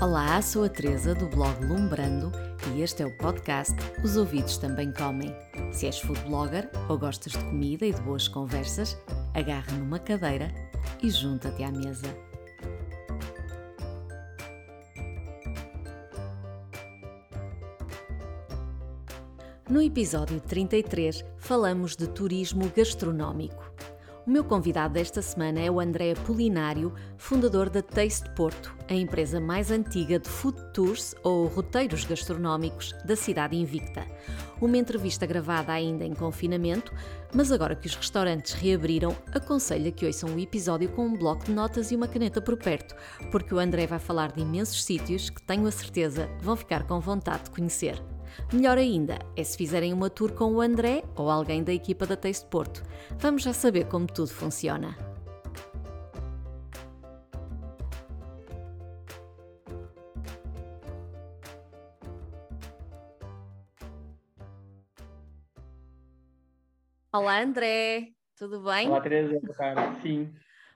Olá, sou a Teresa do blog Lumbrando e este é o podcast Os Ouvidos Também Comem. Se és food blogger ou gostas de comida e de boas conversas, agarra numa cadeira e junta-te à mesa. No episódio 33 falamos de turismo gastronómico. O meu convidado desta semana é o André Polinário, fundador da Taste Porto, a empresa mais antiga de food tours ou roteiros gastronómicos da cidade invicta. Uma entrevista gravada ainda em confinamento, mas agora que os restaurantes reabriram, aconselho que ouçam o episódio com um bloco de notas e uma caneta por perto, porque o André vai falar de imensos sítios que tenho a certeza vão ficar com vontade de conhecer. Melhor ainda é se fizerem uma tour com o André ou alguém da equipa da Taste Porto. Vamos já saber como tudo funciona. Olá André, tudo bem? Olá Teresa, boa Sim.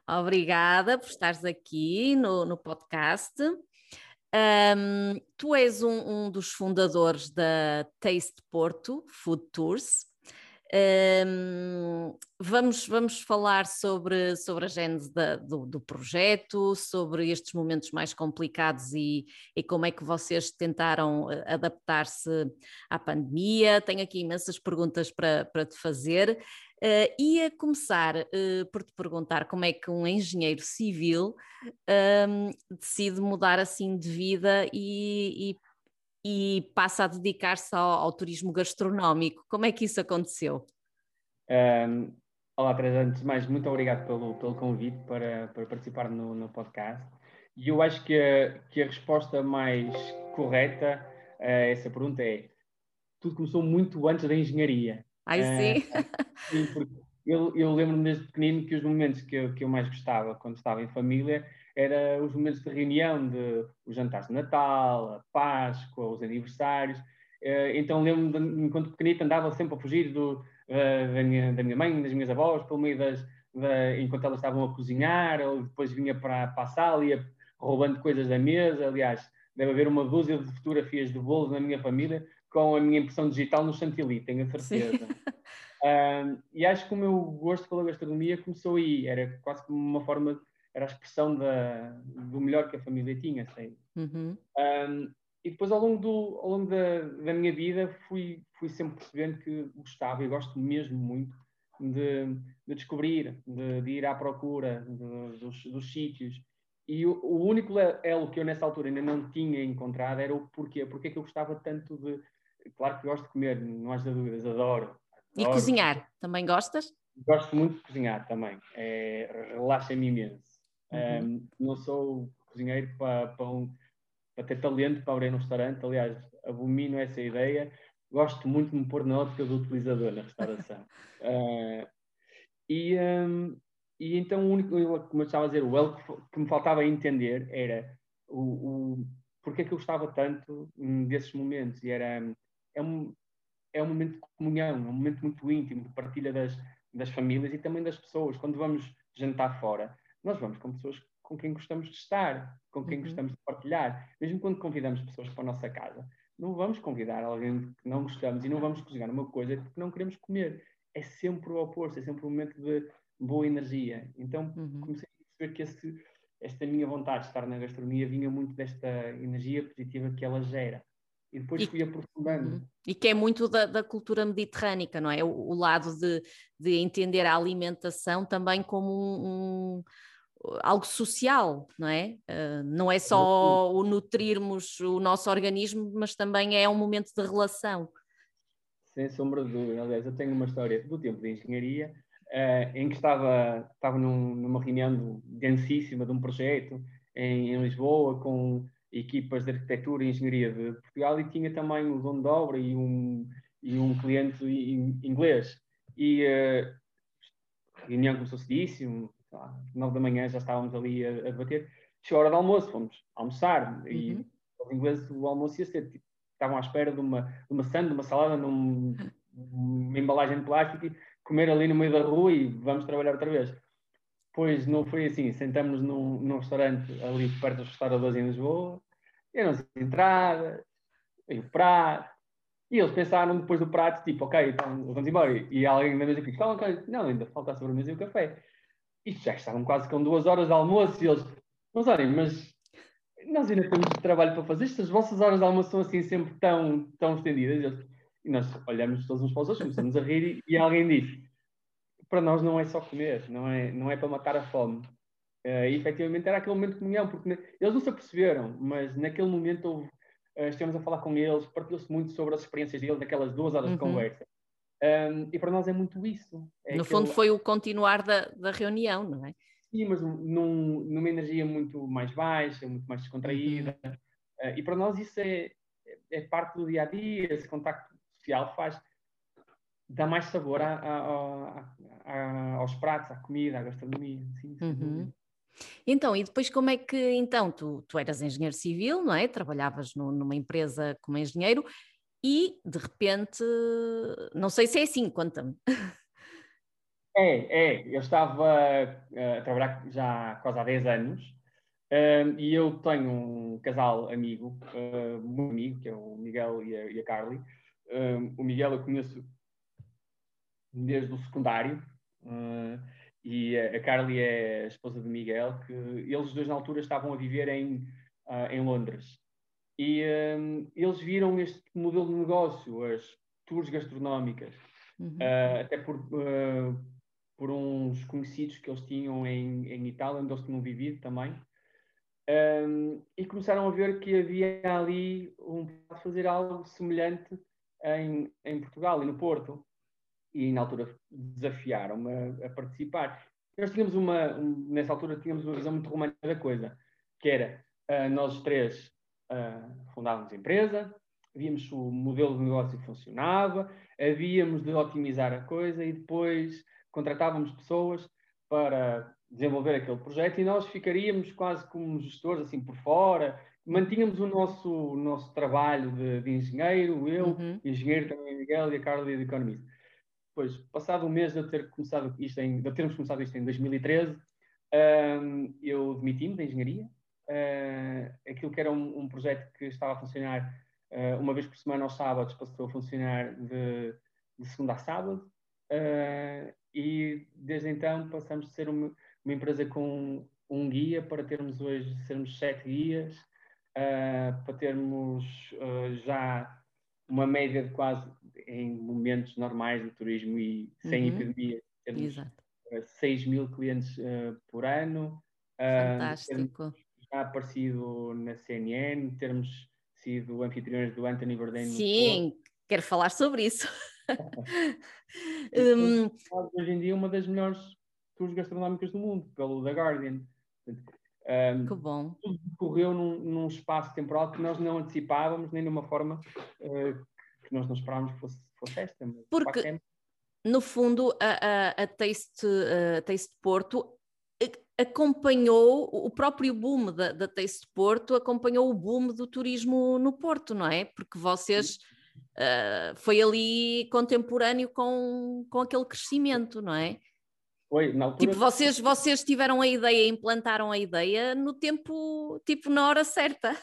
Obrigada por estares aqui no, no podcast. Um, tu és um, um, dos fundadores da Taste Porto Food Tours. Um, vamos, vamos falar sobre, sobre a gênese da, do, do, projeto, sobre estes momentos mais complicados e, e como é que vocês tentaram eh, adaptar-se à pandemia. Tenho aqui imensas perguntas para, para te fazer. Uh, ia começar uh, por te perguntar como é que um engenheiro civil um, decide mudar assim de vida e, e, e passa a dedicar-se ao, ao, turismo gastronómico. Como é que isso aconteceu? Um, olá, Teresa. Antes de mais, muito obrigado pelo, pelo convite para, para participar no, no podcast. E eu acho que a, que a resposta mais correta a essa pergunta é: tudo começou muito antes da engenharia. Ai, uh, sim. eu, eu lembro-me desde pequenino que os momentos que eu, que eu mais gostava quando estava em família eram os momentos de reunião, de os jantares de Natal, a Páscoa, os aniversários. Uh, então lembro-me, enquanto pequenito, andava sempre a fugir do, uh, da, minha, da minha mãe, das minhas avós, pelo meio das, da, enquanto elas estavam a cozinhar, ou depois vinha para, para a sala e ia roubando coisas da mesa. Aliás, deve haver uma dúzia de fotografias de bolos na minha família com a minha impressão digital no chantilly, tenho a certeza. Um, e acho que o meu gosto pela gastronomia começou aí, era quase como uma forma, era a expressão da, do melhor que a família tinha, sei. Uhum. Um, e depois ao longo, do, ao longo da, da, minha vida fui, fui sempre percebendo que gostava e gosto mesmo muito de, de descobrir, de, de, ir à procura de, dos, dos sítios. E o, o, único elo que eu nessa altura ainda não tinha encontrado era o porquê. Porque é que eu gostava tanto de, Claro que gosto de comer, não há dúvidas, adoro. E cozinhar, também gostas? Gosto muito de cozinhar também, é, relaxa-me imenso. Uhum. Um, não sou cozinheiro para, para, um, para, ter talento para abrir um restaurante, aliás, abomino essa ideia. Gosto muito de me pôr na ótica do utilizador na restauração. uh, e, um, e então o único, como eu estava a dizer, o elo que me faltava entender era o, o porque é que eu gostava tanto desses momentos e era é um, é um momento de comunhão, é um momento muito íntimo, de partilha das, das famílias e também das pessoas. Quando vamos jantar fora, nós vamos com pessoas com quem gostamos de estar, com quem uhum. gostamos de partilhar. Mesmo quando convidamos pessoas para a nossa casa, não vamos convidar alguém que não gostamos e não vamos cozinhar uma coisa que não queremos comer. É sempre o oposto, é sempre um momento de boa energia. Então uhum. comecei a perceber que esse, esta minha vontade de estar na gastronomia vinha muito desta energia positiva que ela gera e depois e, fui aprofundando. Uhum. E que é muito da, da cultura mediterrânica, não é? O, o, lado de, de entender a alimentação também como um, um algo social, não é? Uh, não é só o nutrirmos o nosso organismo, mas também é um momento de relação. Sem sombra de dúvida. Aliás, eu tenho uma história do tempo de engenharia uh, em que estava, estava num, numa reunião densíssima de um projeto em, em Lisboa com equipas de arquitetura e engenharia de Portugal e tinha também o dono de obra e um, e um cliente inglês. E uh, a reunião começou cedíssimo, nove da manhã já estávamos ali a, a debater. Chegou a hora do almoço, fomos almoçar uhum. e os ingleses o almoço ia ser, tipo, estavam à espera de uma, de uma sanda, de uma salada, num, numa embalagem de plástico e comer ali no meio da rua e vamos trabalhar outra vez. Pois não foi assim, sentamos num, num restaurante ali perto dos restauradores em Lisboa, eram as entradas, e o prato. E eles pensaram depois do prato, tipo, ok, então vamos embora. E alguém da mesa disse, calma, calma. Não, ainda falta a sobremesa e o café. E já estavam quase com duas horas de almoço e eles, mas olhem, mas nós ainda temos trabalho para fazer. Estas vossas horas de almoço são assim sempre tão, tão estendidas. E nós olhamos todos uns para os outros, começamos a rir e, e alguém diz, para nós não é só comer, não é, não é para matar a fome. Uh, e efetivamente era aquele momento de comunhão, porque eles não se aperceberam, mas naquele momento houve, uh, estivemos a falar com eles, partilhou-se muito sobre as experiências deles, daquelas duas horas uhum. de conversa. Um, e para nós é muito isso. É no aquele... fundo foi o continuar da, da reunião, não é? Sim, mas num, numa energia muito mais baixa, muito mais descontraída. Uhum. Uh, e para nós isso é, é parte do dia a dia, esse contacto social faz dá mais sabor a, a, a, aos pratos, à comida, à gastronomia. Sim, uhum. Então, e depois como é que, então, tu, tu eras engenheiro civil, não é? Trabalhavas no, numa empresa como engenheiro e, de repente, não sei se é assim, conta-me. É, é, eu estava a trabalhar já quase há 10 anos um, e eu tenho um casal amigo, uh, muito amigo, que é o Miguel e a, e a Carly. Um, o Miguel eu conheço desde o secundário. Uh, e a Carly é a esposa de Miguel, que eles dois na altura estavam a viver em, uh, em Londres. E um, eles viram este modelo de negócio, as tours gastronómicas, uhum. uh, até por, uh, por uns conhecidos que eles tinham em, em Itália, onde eles tinham vivido também. Um, e começaram a ver que havia ali um fazer algo semelhante em, em Portugal e no Porto e na altura desafiaram-me a, a, participar. Nós tínhamos uma, um, nessa altura tínhamos uma visão muito romântica da coisa, que era uh, nós três uh, fundávamos a empresa, víamos o modelo de negócio funcionava, havíamos de otimizar a coisa e depois contratávamos pessoas para desenvolver aquele projeto e nós ficaríamos quase como gestores assim por fora, mantínhamos o nosso, o nosso trabalho de, de engenheiro, eu, uhum. engenheiro também Miguel e a Carla de economista. Pois, passado um mês de eu ter começado isto em, de termos começado isto em 2013, um, eu demiti-me da engenharia. Uh, aquilo que era um, um, projeto que estava a funcionar uh, uma vez por semana aos sábados passou a funcionar de, de segunda a sábado. Uh, e desde então passamos de ser uma, uma empresa com um guia para termos hoje sermos sete guias, para termos já uma média de quase em momentos normais de turismo e sem uhum. epidemia, temos Exato. 6 mil clientes uh, por ano. Fantástico. Uh, já aparecido na CNN, termos sido anfitriões do Anthony Bourdain. Sim, quero falar sobre isso. um... Hoje em dia uma das melhores tours gastronómicas do mundo, pelo The Guardian. Um, que bom. Tudo decorreu num, num, espaço temporal que nós não antecipávamos, nem de uma forma uh, que nós não esperávamos que fosse, fosse esta. Porque, no fundo, a, a, a, Taste, a Taste Porto acompanhou o próprio boom da, da Taste Porto, acompanhou o boom do turismo no Porto, não é? Porque vocês. Uh, foi ali contemporâneo com, com aquele crescimento, não é? Foi, na altura... Tipo, vocês, vocês tiveram a ideia, implantaram a ideia no tempo, tipo, na hora certa.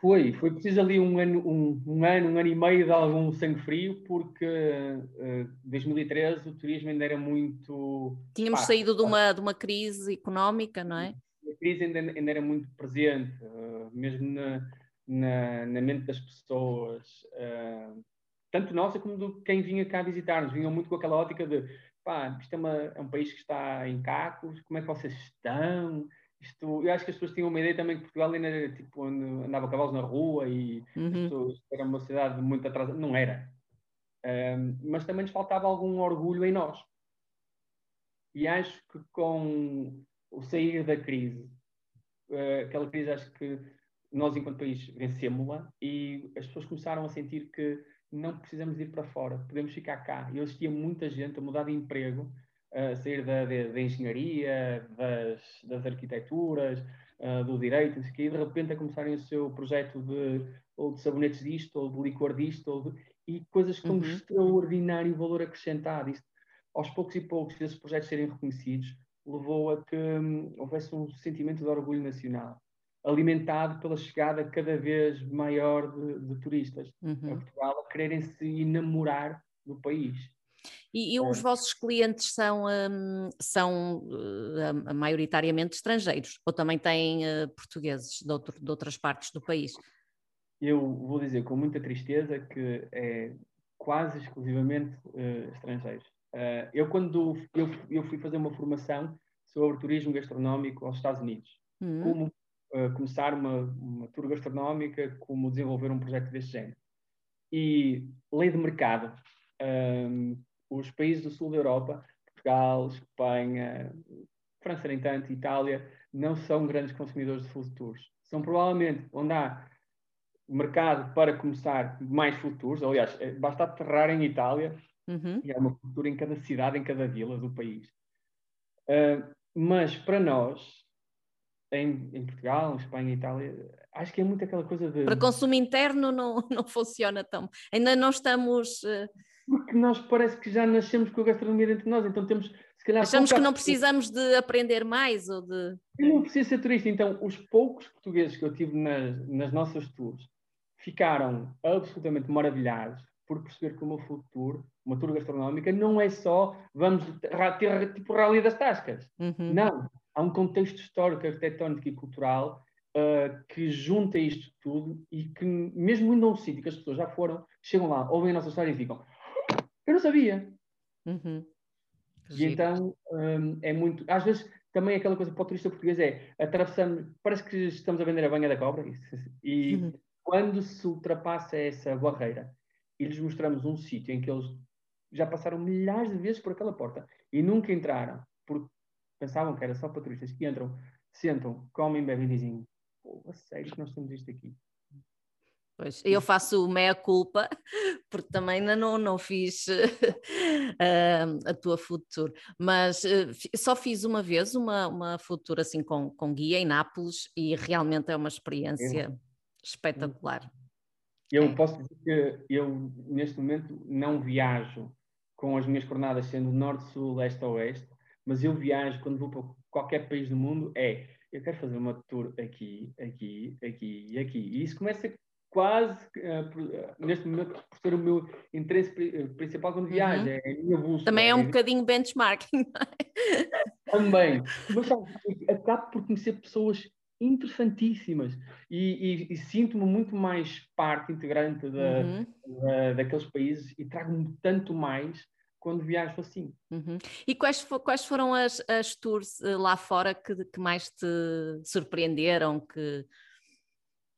Foi, foi preciso ali um ano, um, um, ano, um ano e meio de algum sangue frio, porque em uh, 2013 o turismo ainda era muito. Tínhamos pá, saído de uma, de uma crise económica, não é? A crise ainda, ainda era muito presente, uh, mesmo na, na, na, mente das pessoas, uh, tanto nossa como de quem vinha cá visitar-nos. Vinham muito com aquela ótica de pá, isto é, uma, é um país que está em cacos, como é que vocês estão? Isto, eu acho que as pessoas tinham uma ideia também que Portugal ainda era tipo onde andava cavalos na rua e uhum. pessoas, era uma cidade muito atrasada. Não era. Um, mas também nos faltava algum orgulho em nós. E acho que com o sair da crise, uh, aquela crise, acho que nós, enquanto país, vencemos-la e as pessoas começaram a sentir que não precisamos ir para fora, podemos ficar cá. E existia muita gente a mudar de emprego a sair da, da engenharia, das, das arquiteturas, uh, do direito, e de repente a começarem o seu projeto de, ou de sabonetes disto, ou de licor disto, ou de, e coisas com uhum. extraordinário valor acrescentado. Isto, aos poucos e poucos, esses projetos serem reconhecidos, levou a que hum, houvesse um sentimento de orgulho nacional. alimentado pela chegada cada vez maior de, de turistas uhum. a Portugal a quererem se enamorar do país. E, e os vossos clientes são, um, são uh, maioritariamente estrangeiros ou também têm uh, portugueses de, outro, de, outras partes do país? Eu vou dizer com muita tristeza que é quase exclusivamente uh, estrangeiros. eu, quando eu, eu fui fazer uma formação sobre turismo gastronómico aos Estados Unidos, uhum. como começar uma, uma tour gastronómica, como desenvolver um projeto deste género. E lei de mercado, um, os países do sul da Europa, Portugal, Espanha, França nem tanto, Itália, não são grandes consumidores de tours. São provavelmente onde há mercado para começar mais tours. Aliás, é, basta aterrar em Itália uhum. e há uma cultura em cada cidade, em cada vila do país. Uh, mas para nós, em, em, Portugal, em Espanha Itália, acho que é muito aquela coisa de. Para consumo interno não, não funciona tão. Ainda não estamos. Uh porque nós parece que já nascemos com a gastronomia dentro de nós, então temos, se calhar. Achamos que não precisamos de aprender mais ou de. Eu não preciso ser turista, então os poucos portugueses que eu tive nas, nas nossas tours ficaram absolutamente maravilhados por perceber que uma food tour, uma tour gastronómica, não é só vamos ter tipo rally das tascas. Uhum. Não, há um contexto histórico, arquitetónico e cultural uh, que junta isto tudo e que, mesmo indo a um sítio que as pessoas já foram, chegam lá, ouvem a nossa história e ficam eu não sabia. Uhum. E então um, é muito. Às vezes também aquela coisa para o turista português é atravessamos, parece que estamos a vender a banha da cobra, e uhum. quando se ultrapassa essa barreira e lhes mostramos um sítio em que eles já passaram milhares de vezes por aquela porta e nunca entraram, porque pensavam que era só para turistas, que entram, sentam, comem, bebem e dizem: Pô, a sério que nós temos isto aqui? Pois, eu faço meia-culpa, porque também ainda não, não fiz uh, a tua food tour, mas uh, só fiz uma vez uma, uma food tour assim com, com guia em Nápoles e realmente é uma experiência espetacular. Eu é. posso dizer que eu, neste momento, não viajo com as minhas jornadas sendo norte, sul, leste ou oeste, mas eu viajo quando vou para qualquer país do mundo, é eu quero fazer uma tour aqui, aqui, aqui e aqui. E isso começa quase, uh, neste momento, por ser o meu interesse eh, principal quando viajo, uhum. é a minha bússola. Também é um é bocadinho benchmarking. É? Também. Mas sabe, acabo por conhecer pessoas interessantíssimas e, e, e sinto-me muito mais parte integrante da, uhum. da, daqueles países e trago-me tanto mais quando viajo assim. Uhum. E quais, quais foram as, as tours lá fora que, que mais te surpreenderam, que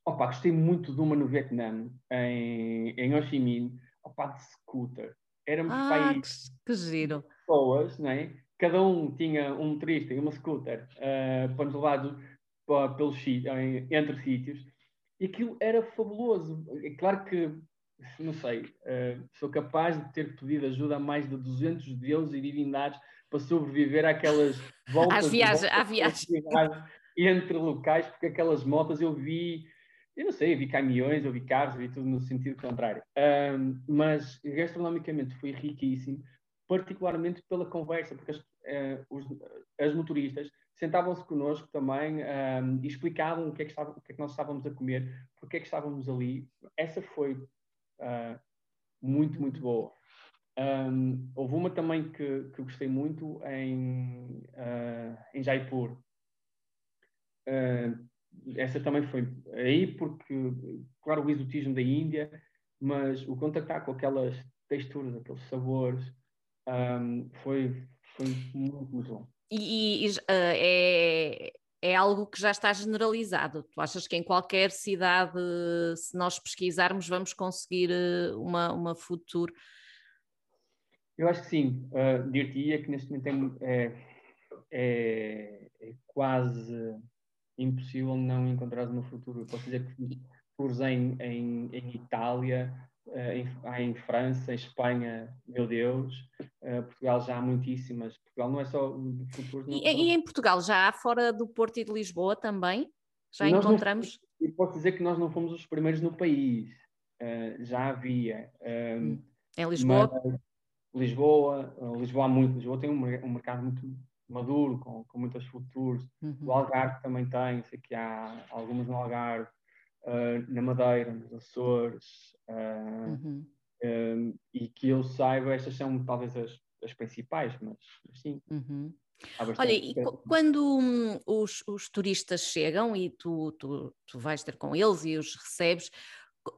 Opa, gostei muito de uma no Vietnã, em, em Ho Chi Minh, opa, de scooter. Éramos ah, país que, que giro. pessoas, não é? Cada um tinha um motorista e uma scooter uh, para nos levar para, pelos, entre sítios. E aquilo era fabuloso. É claro que, não sei, uh, sou capaz de ter pedido ajuda a mais de 200 deuses e divindades para sobreviver àquelas voltas. Às viagens, à viagem. Entre locais, porque aquelas motas eu vi eu não sei, eu vi caminhões, eu vi carros, eu vi tudo no sentido contrário. Um, mas gastronomicamente foi riquíssimo, particularmente pela conversa, porque as, uh, os, as motoristas sentavam-se connosco também um, e explicavam o que, é que estava, o que, é que nós estávamos a comer, porque é que estávamos ali. Essa foi uh, muito, muito boa. Um, houve uma também que, que gostei muito em, uh, em Jaipur. Uh, essa também foi aí porque, claro, o exotismo da Índia, mas o contactar com aquelas texturas, aqueles sabores, um, foi, foi muito, muito bom. E, e uh, é, é algo que já está generalizado. Tu achas que em qualquer cidade, se nós pesquisarmos, vamos conseguir uh, uma, uma futuro? Eu acho que sim. Uh, Dir-te-ia que neste momento é, é, é quase impossível não encontrar no futuro. Eu posso dizer que tours em, em, em Itália, eh, em, em, França, em Espanha, meu Deus, uh, Portugal já há muitíssimas. Portugal não é só futuros. E, e, em Portugal já há fora do Porto e de Lisboa também? Já nós encontramos? Não, eu posso dizer que nós não fomos os primeiros no país. Uh, já havia. em Lisboa? Lisboa, Lisboa há muito. Lisboa tem um, um mercado muito maduro, com, com muitas futuras. Uhum. O Algarve também tem, sei que há algumas no Algarve, uh, na Madeira, nos Açores, uh, uhum. um, e que eu saiba, estas são talvez as, as principais, mas sim. Uhum. Olha, e quando hum, os, os, turistas chegam e tu, tu, tu vais ter com eles e os recebes,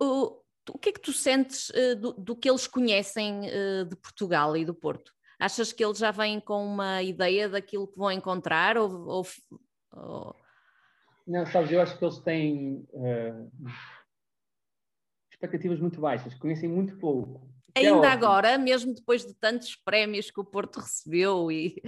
o, o que é que tu sentes uh, do, do, que eles conhecem uh, de Portugal e do Porto? Achas que eles já vêm com uma ideia daquilo que vão encontrar? Ou, ou, ou... Não, sabes, eu acho que eles têm uh, expectativas muito baixas, conhecem muito pouco. É Ainda é agora, mesmo depois de tantos prémios que o Porto recebeu e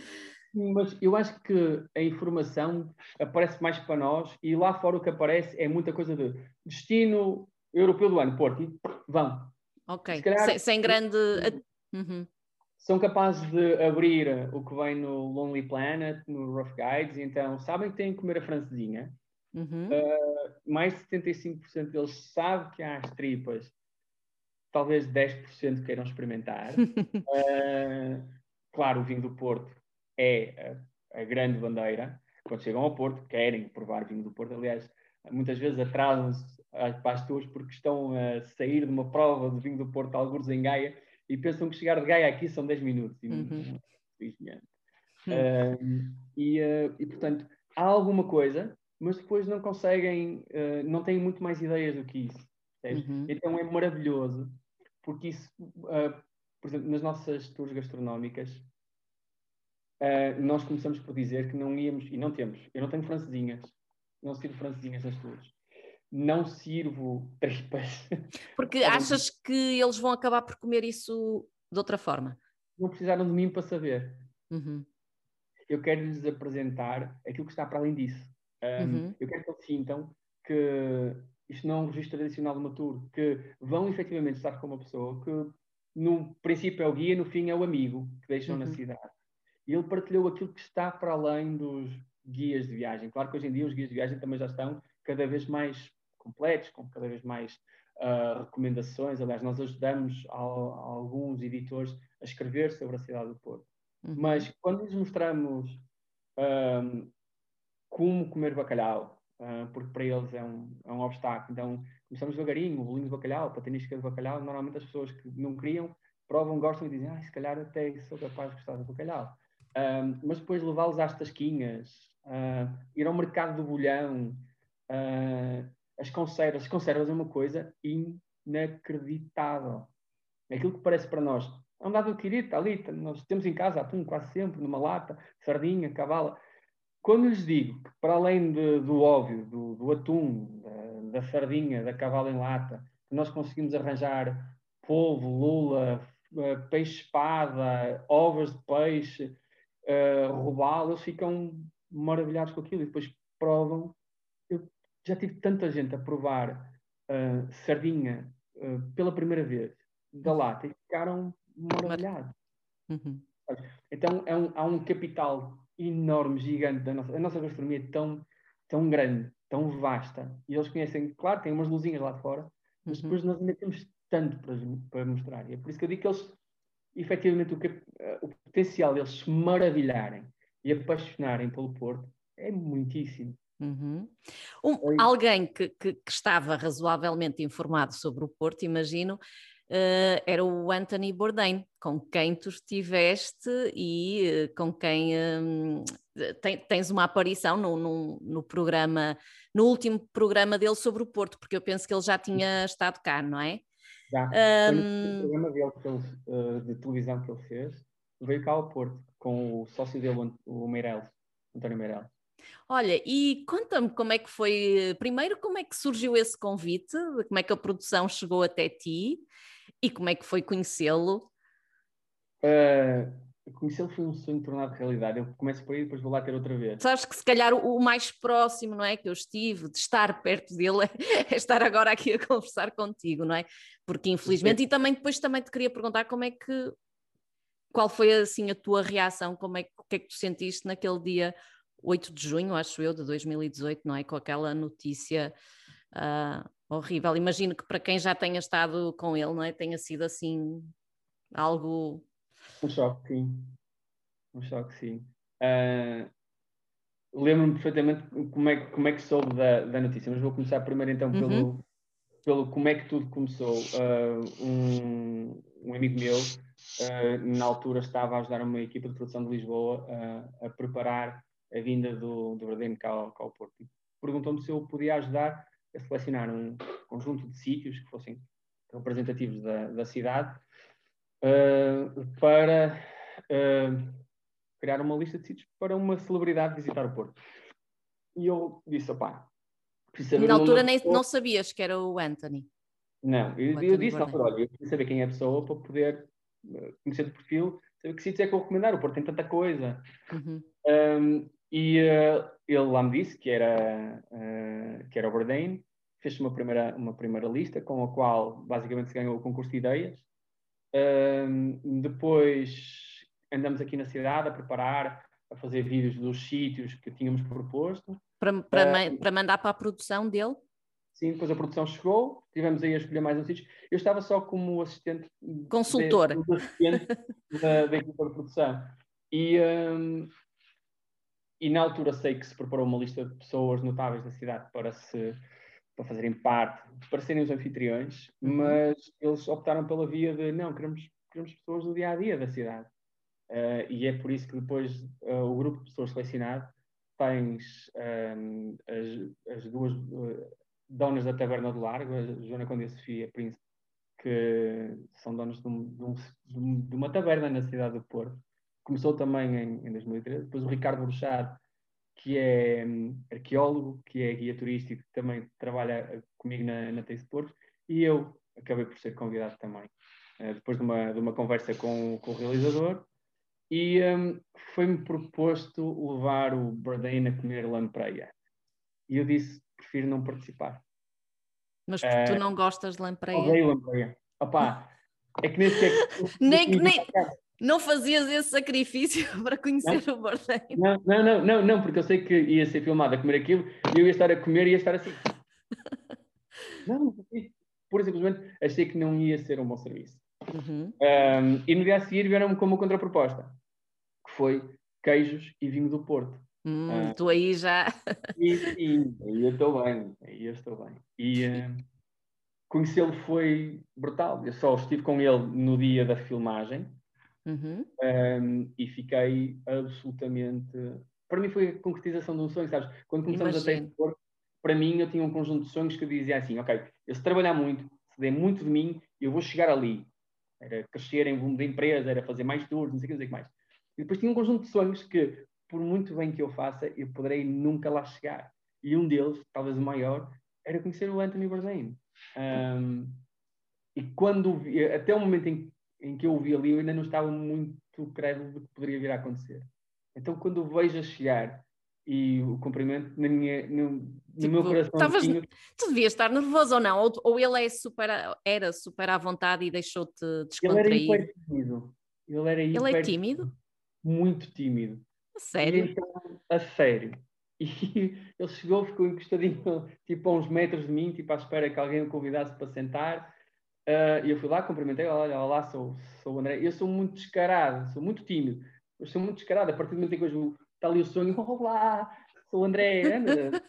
mas eu acho que a informação aparece mais para nós e lá fora o que aparece é muita coisa de destino europeu do ano, Porto, e vão. Ok, calhar, sem, sem, grande. Uhum. São capazes de abrir o que vem no Lonely Planet, no Rough Guides, então sabem que têm que comer a francesinha. Uhum. Uh, mais de 75% deles sabem que há as tripas, talvez 10% queiram experimentar. uh, claro, o vinho do Porto é a, a, grande bandeira. Quando chegam ao Porto, querem provar vinho do Porto. Aliás, muitas vezes atrasam-se para as tours porque estão a sair de uma prova de vinho do Porto, alguns em Gaia, e pensam que chegar de Gaia aqui são 10 minutos. E, uhum. uh, e, uh, e, portanto, há alguma coisa, mas depois não conseguem, uh, não têm muito mais ideias do que isso. Uhum. Então é maravilhoso, porque isso, por exemplo, nas nossas tours gastronómicas, nós começamos por dizer que não íamos, e não temos, eu não tenho francesinhas, não sirvo francesinhas nas tuas. Não sirvo tripas. Porque achas que eles vão acabar por comer isso de outra forma? Não precisaram de mim para saber. Uhum. Eu quero lhes apresentar aquilo que está para além disso. Um, uhum. Eu quero que eles sintam que isto não é um registro tradicional de uma tour, que vão efetivamente estar com uma pessoa que no princípio é o guia, no fim é o amigo que deixam uhum. na cidade e ele partilhou aquilo que está para além dos guias de viagem. Claro que hoje em dia os guias de viagem também já estão cada vez mais completos, com cada vez mais uh, recomendações. Aliás, nós ajudamos a, a, alguns editores a escrever sobre a cidade do Porto. Uhum. Mas quando lhes mostramos um, como comer bacalhau, uh, porque para eles é um, é um obstáculo, então começamos devagarinho, bolinho de bacalhau, a patanisca de bacalhau, normalmente as pessoas que não queriam provam, gostam e dizem, ah, se calhar até sou capaz de gostar de bacalhau mas depois levá-los às tasquinhas, uh, ir ao mercado do bolhão, uh, as conservas. As conservas é uma coisa inacreditável. Aquilo que parece para nós é um dado adquirido, está ali, nós temos em casa atum quase sempre, numa lata, sardinha, cavala. Quando lhes digo que, para além de, do óbvio, do, do atum, da, da, sardinha, da cavala em lata, nós conseguimos arranjar polvo, lula, ah, peixe-espada, ovas de peixe, uh, roubá-lo, eles ficam maravilhados com aquilo e depois provam. Já tive tanta gente a provar uh, sardinha uh, pela primeira vez da uhum. lata e ficaram maravilhados. Uhum. Então é um, há um capital enorme, gigante da nossa, a nossa gastronomia é tão, tão grande, tão vasta, e eles conhecem, claro, tem umas luzinhas lá de fora, mas uhum. depois nós ainda temos tanto para, para mostrar. E é por isso que eu digo que eles efetivamente o, eh, o potencial deles se maravilharem e apaixonarem pelo Porto é muitíssimo. Uhum. Um, alguém que, que, que, estava razoavelmente informado sobre o Porto, imagino, uh, era o Anthony Bourdain, com quem tu estiveste e uh, com quem um, tem, tens uma aparição no, no, no, programa, no último programa dele sobre o Porto, porque eu penso que ele já tinha estado cá, não é? Já. Um... Foi no programa dele que ele, de televisão que ele fez, veio cá ao Porto, com o sócio dele, o Meirelles, António Meirelles. Olha, e conta-me como é que foi, primeiro como é que surgiu esse convite, como é que a produção chegou até ti e como é que foi conhecê-lo? Uh, Conhecê-lo foi um sonho tornado realidade. Eu começo por aí e depois vou lá ter outra vez. Sabes que se calhar o, mais próximo, não é? Que eu estive de estar perto dele é, é estar agora aqui a conversar contigo, não é? Porque infelizmente, e também depois também te queria perguntar como é que qual foi assim a tua reação, como é o que é que tu sentiste naquele dia 8 de junho, acho eu, de 2018, não é? Com aquela notícia uh, horrível. Imagino que para quem já tenha estado com ele, não é? Tenha sido assim algo um choque, sim. Um choque, sim. Uh, Lembro-me perfeitamente como é, como é que soube da, da notícia, mas vou começar primeiro então uhum. pelo, pelo como é que tudo começou. Uh, um, um amigo meu, na altura, estava a ajudar uma equipa de produção de Lisboa a preparar a vinda do, do Verdadeiro cá, cá ao Porto. Perguntou-me se eu podia ajudar a selecionar um conjunto de sítios que fossem representativos da, da cidade para criar uma lista de sítios para uma celebridade visitar o Porto. E eu disse, opá, e na altura nem, não sabias que era o Anthony. Não, eu, eu disse, olha, eu queria saber quem é a pessoa para poder eh, conhecer o perfil, saber que sítios é que eu recomendar, o Porto tem tanta coisa. Uhum. Um, e uh, ele lá me disse que era, uh, que era o Bourdain, fez uma primeira, uma primeira lista com a qual basicamente se ganhou o concurso de ideias. Um, depois andamos aqui na cidade a preparar, a fazer vídeos dos sítios que tínhamos proposto. Para, para, uh, para mandar para a produção dele? Sim, depois a produção chegou, tivemos aí a escolher mais uns sítios. Eu estava só como assistente. Consultor. De, assistente da, da equipa de produção. E, um, e na altura sei que se preparou uma lista de pessoas notáveis da cidade para se para fazerem parte, para serem os anfitriões, uhum. mas eles optaram pela via de não, queremos, queremos pessoas do dia a dia da cidade. Uh, e é por isso que depois uh, o grupo de pessoas selecionado tens um, as, as, duas uh, donas da Taberna do Largo, a Joana Conde e a Sofia Príncipe, que são donas de, um, de, um, de, uma taberna na cidade do Porto. Começou também em, em 2013. Depois o Ricardo Bruxado, que é um, arqueólogo, que é guia turístico, que também trabalha comigo na, na Taste Porto. E eu acabei por ser convidado também. depois de uma, de uma conversa com, com o realizador, e um, foi-me proposto levar o Bourdain a comer lampreia. E eu disse, prefiro não participar. Mas porque tu não gostas de lampreia? Odeio lampreia. Opá, é que nem sequer... nem, nem, não fazias esse sacrifício para conhecer não, o Bourdain? Não, não, não, não, não, porque eu sei que ia ser filmado a comer aquilo e eu ia estar a comer e ia estar assim. não, por simplesmente achei que não ia ser um bom serviço. Uhum. Um, e no dia a seguir vieram-me com uma contraproposta, que foi queijos e vinho do Porto. Hum, uh, tu aí já. e, sim, aí eu estou bem, aí eu estou bem. E uh, conhecê-lo foi brutal. Eu só estive com ele no dia da filmagem uhum. um, e fiquei absolutamente. Para mim foi a concretização de um sonho, sabes? Quando começamos Imagino. a ter Porto, para mim eu tinha um conjunto de sonhos que eu dizia assim: ok, eu se trabalhar muito, se der muito de mim, eu vou chegar ali era crescer em volume de empresa, era fazer mais tours, não sei o que, mais. E depois tinha um conjunto de sonhos que, por muito bem que eu faça, eu poderei nunca lá chegar. E um deles, talvez o maior, era conhecer o Anthony Bourdain. Um, e quando vi, até o momento em, em, que eu o vi ali, eu ainda não estava muito crédulo do que poderia vir a acontecer. Então, quando o vejo a chegar e o cumprimento na minha, no, no tipo, meu coração. Tavas, tu devias estar nervoso ou não? Ou, ou ele é super, era super à vontade e deixou-te descontrair? Ele era hiper tímido. Ele, era hiper, ele é tímido? Muito tímido. A sério? Então, a sério. E ele chegou, ficou encostadinho, tipo a uns metros de mim, tipo à espera que alguém o convidasse para sentar. Uh, e eu fui lá, cumprimentei, olha, olá, sou, sou o André. Eu sou muito descarado, sou muito tímido. Eu sou muito descarado. A partir do momento em que eu está ali o sonho, olá, sou o André, anda,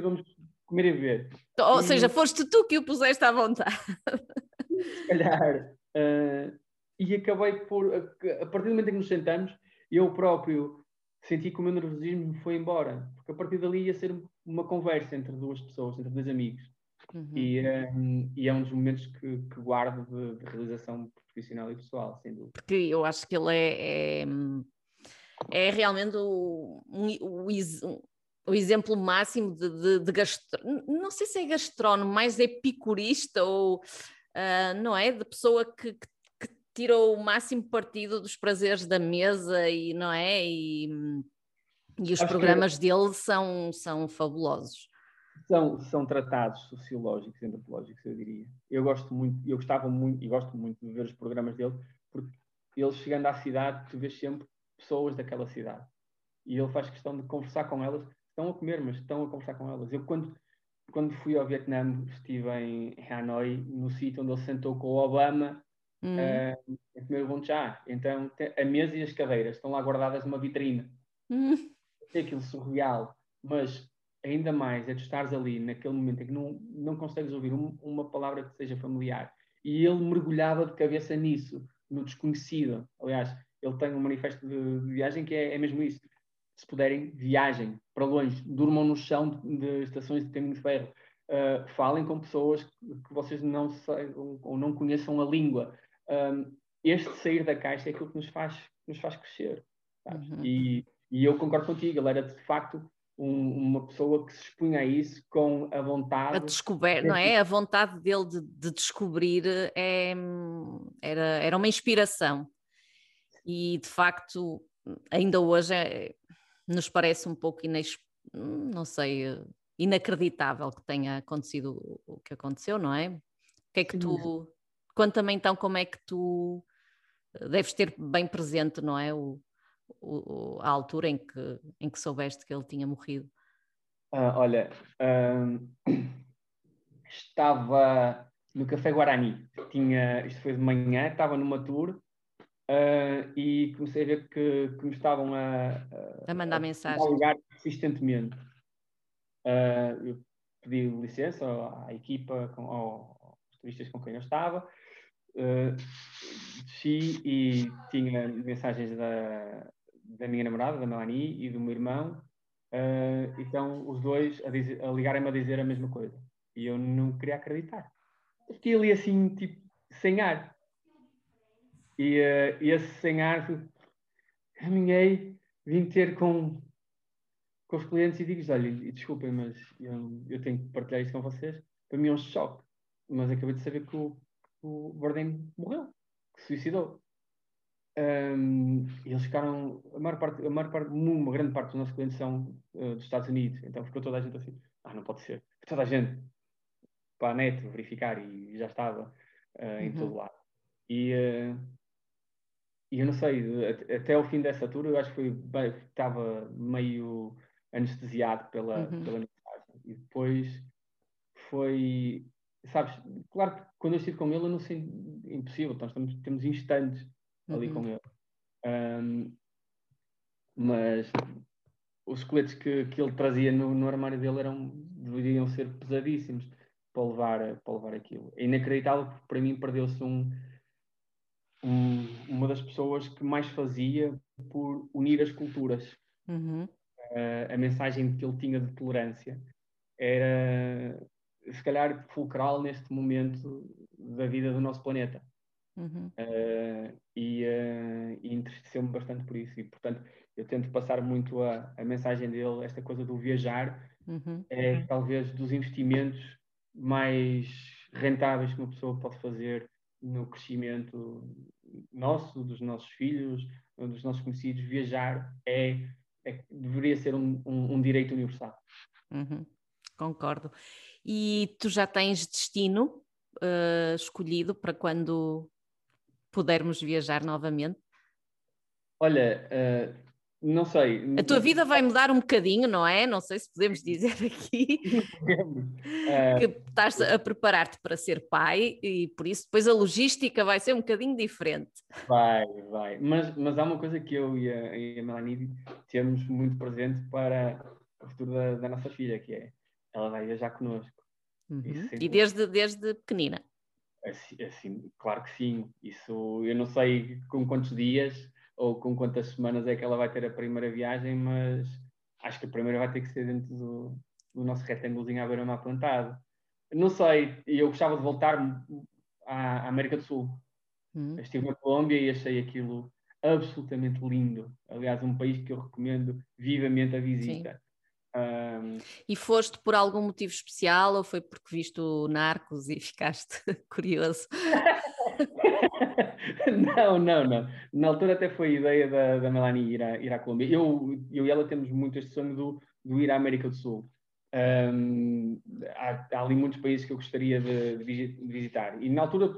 vamos comer e ver. Ou seja, foste tu que o puseste à vontade. Se calhar. Uh, e acabei por, a partir do momento em que nos sentamos, eu próprio senti que o meu nervosismo foi embora, porque a partir dali ia ser uma conversa entre duas pessoas, entre dois amigos. Uhum. E, um, e, é um dos momentos que, que guardo de, de, realização profissional e pessoal, sem dúvida. Porque eu acho que ele é, é é realmente o, o, o exemplo máximo de, de, de gastro... não sei se é gastrónomo, mais epicurista ou uh, não é? De pessoa que, que, tirou o máximo partido dos prazeres da mesa e não é? E, e os Acho programas que... dele são, são fabulosos. São, são tratados sociológicos e antropológicos, eu diria. Eu gosto muito, eu gostava muito e gosto muito de ver os programas dele, porque ele chegando à cidade, tu vês sempre pessoas daquela cidade. E ele faz questão de conversar com elas. Estão a comer, mas estão a conversar com elas. Eu, quando, quando fui ao Vietnã, estive em Hanoi, no sítio onde ele sentou com o Obama hum. uh, a comer o bom chá. Então, a mesa e as cadeiras estão lá guardadas numa vitrine. Hum. É aquilo surreal, mas ainda mais é tu estares ali naquele momento em que não, não consegues ouvir um, uma palavra que seja familiar. E ele mergulhava de cabeça nisso, no desconhecido. Aliás, ele tem um manifesto de, de viagem que é, é, mesmo isso. Se puderem, viajem para longe, durmam no chão de, de estações de caminho de ferro, uh, falem com pessoas que vocês não saibam ou não conheçam a língua. Um, este sair da caixa é aquilo que nos faz, nos faz crescer. Uhum. E, e eu concordo contigo, ele era de facto um, uma pessoa que se expunha a isso com a vontade. A descober, não é? A vontade dele de, de descobrir é, era, era uma inspiração. E de facto, ainda hoje é, nos parece um pouco inex, não sei, inacreditável que tenha acontecido o que aconteceu, não é? O que é que tu. Conta-me então como é que tu deves ter bem presente, não é? O, o, a altura em que, em que soubeste que ele tinha morrido? Ah, olha, estava no Café Guarani, tinha, isto foi de manhã, estava numa tour uh, e comecei a ver que, que me estavam a, a, a mandar mensagens. A ligar persistentemente. Uh, eu pedi licença à equipa, com, aos turistas com quem eu estava, uh, desci e tinha mensagens da, da minha namorada, da Melanie, e do meu irmão. Uh, então, os dois a, a ligarem-me a dizer a mesma coisa. E eu não queria acreditar. Fiquei ali assim, tipo, sem ar. E, uh, esse sem ar, caminhei, vim ter com, com os clientes e digo olha, desculpem, mas eu, eu tenho que partilhar isso com vocês. Para mim é um choque. Mas acabei de saber que o, o Borden morreu, que se suicidou. Um, eles ficaram, a maior parte, a maior parte, uma grande parte dos nossos clientes são uh, dos Estados Unidos, então ficou toda a gente assim, ah, não pode ser. Toda a gente para a net verificar e já estava uh, uhum. em todo lado. E, uh, e eu não sei, até ao fim dessa tour eu acho que foi, bem, estava meio anestesiado pela, uhum. pela mensagem. E depois foi, sabes, claro que quando eu estive com ele eu não sei, impossível, nós estamos, temos instantes ali uhum. com ele. Um, mas os esqueletos que, que ele trazia no, no armário dele eram, deveriam ser pesadíssimos para levar, para levar aquilo. É inacreditável porque para mim perdeu-se um, um, uma das pessoas que mais fazia por unir as culturas. Uhum. Uh, a mensagem que ele tinha de tolerância era, se calhar, fulcral neste momento da vida do nosso planeta. Uhum. Uh, e, uh, e entristeceu-me bastante por isso. E, portanto, eu tento passar muito a, a mensagem dele, esta coisa do viajar, uhum. é talvez dos investimentos mais rentáveis que uma pessoa pode fazer no crescimento nosso, dos nossos filhos, dos nossos conhecidos. Viajar é, é deveria ser um, um, um direito universal. Uhum. Concordo. E tu já tens destino uh, escolhido para quando pudermos viajar novamente? Olha, uh, não sei. A tua vida vai mudar um bocadinho, não é? Não sei se podemos dizer aqui uh, que estás a preparar-te para ser pai e por isso depois a logística vai ser um bocadinho diferente. Vai, vai. Mas, mas há uma coisa que eu e a, e a Melanie temos muito presente para o futuro da, da nossa filha, que é ela vai viajar connosco. Uhum. E desde, desde pequenina? Assim, assim, claro que sim. Isso eu não sei com quantos dias ou com quantas semanas é que ela vai ter a primeira viagem, mas acho que a primeira vai ter que ser dentro do, do nosso retângulozinho à beira-mar plantado. Não sei, eu gostava de voltar à, América do Sul. Hum. Estive na Colômbia e achei aquilo absolutamente lindo. Aliás, um país que eu recomendo vivamente a visita. Sim. Um... E foste por algum motivo especial ou foi porque viste o Narcos e ficaste curioso? não, não, não. Na altura até foi a ideia da, da Melanie ir, à, ir à Colômbia. Eu, eu e ela temos muito este sonho do, do ir à América do Sul. Um, há, há, ali muitos países que eu gostaria de, de visitar. E na altura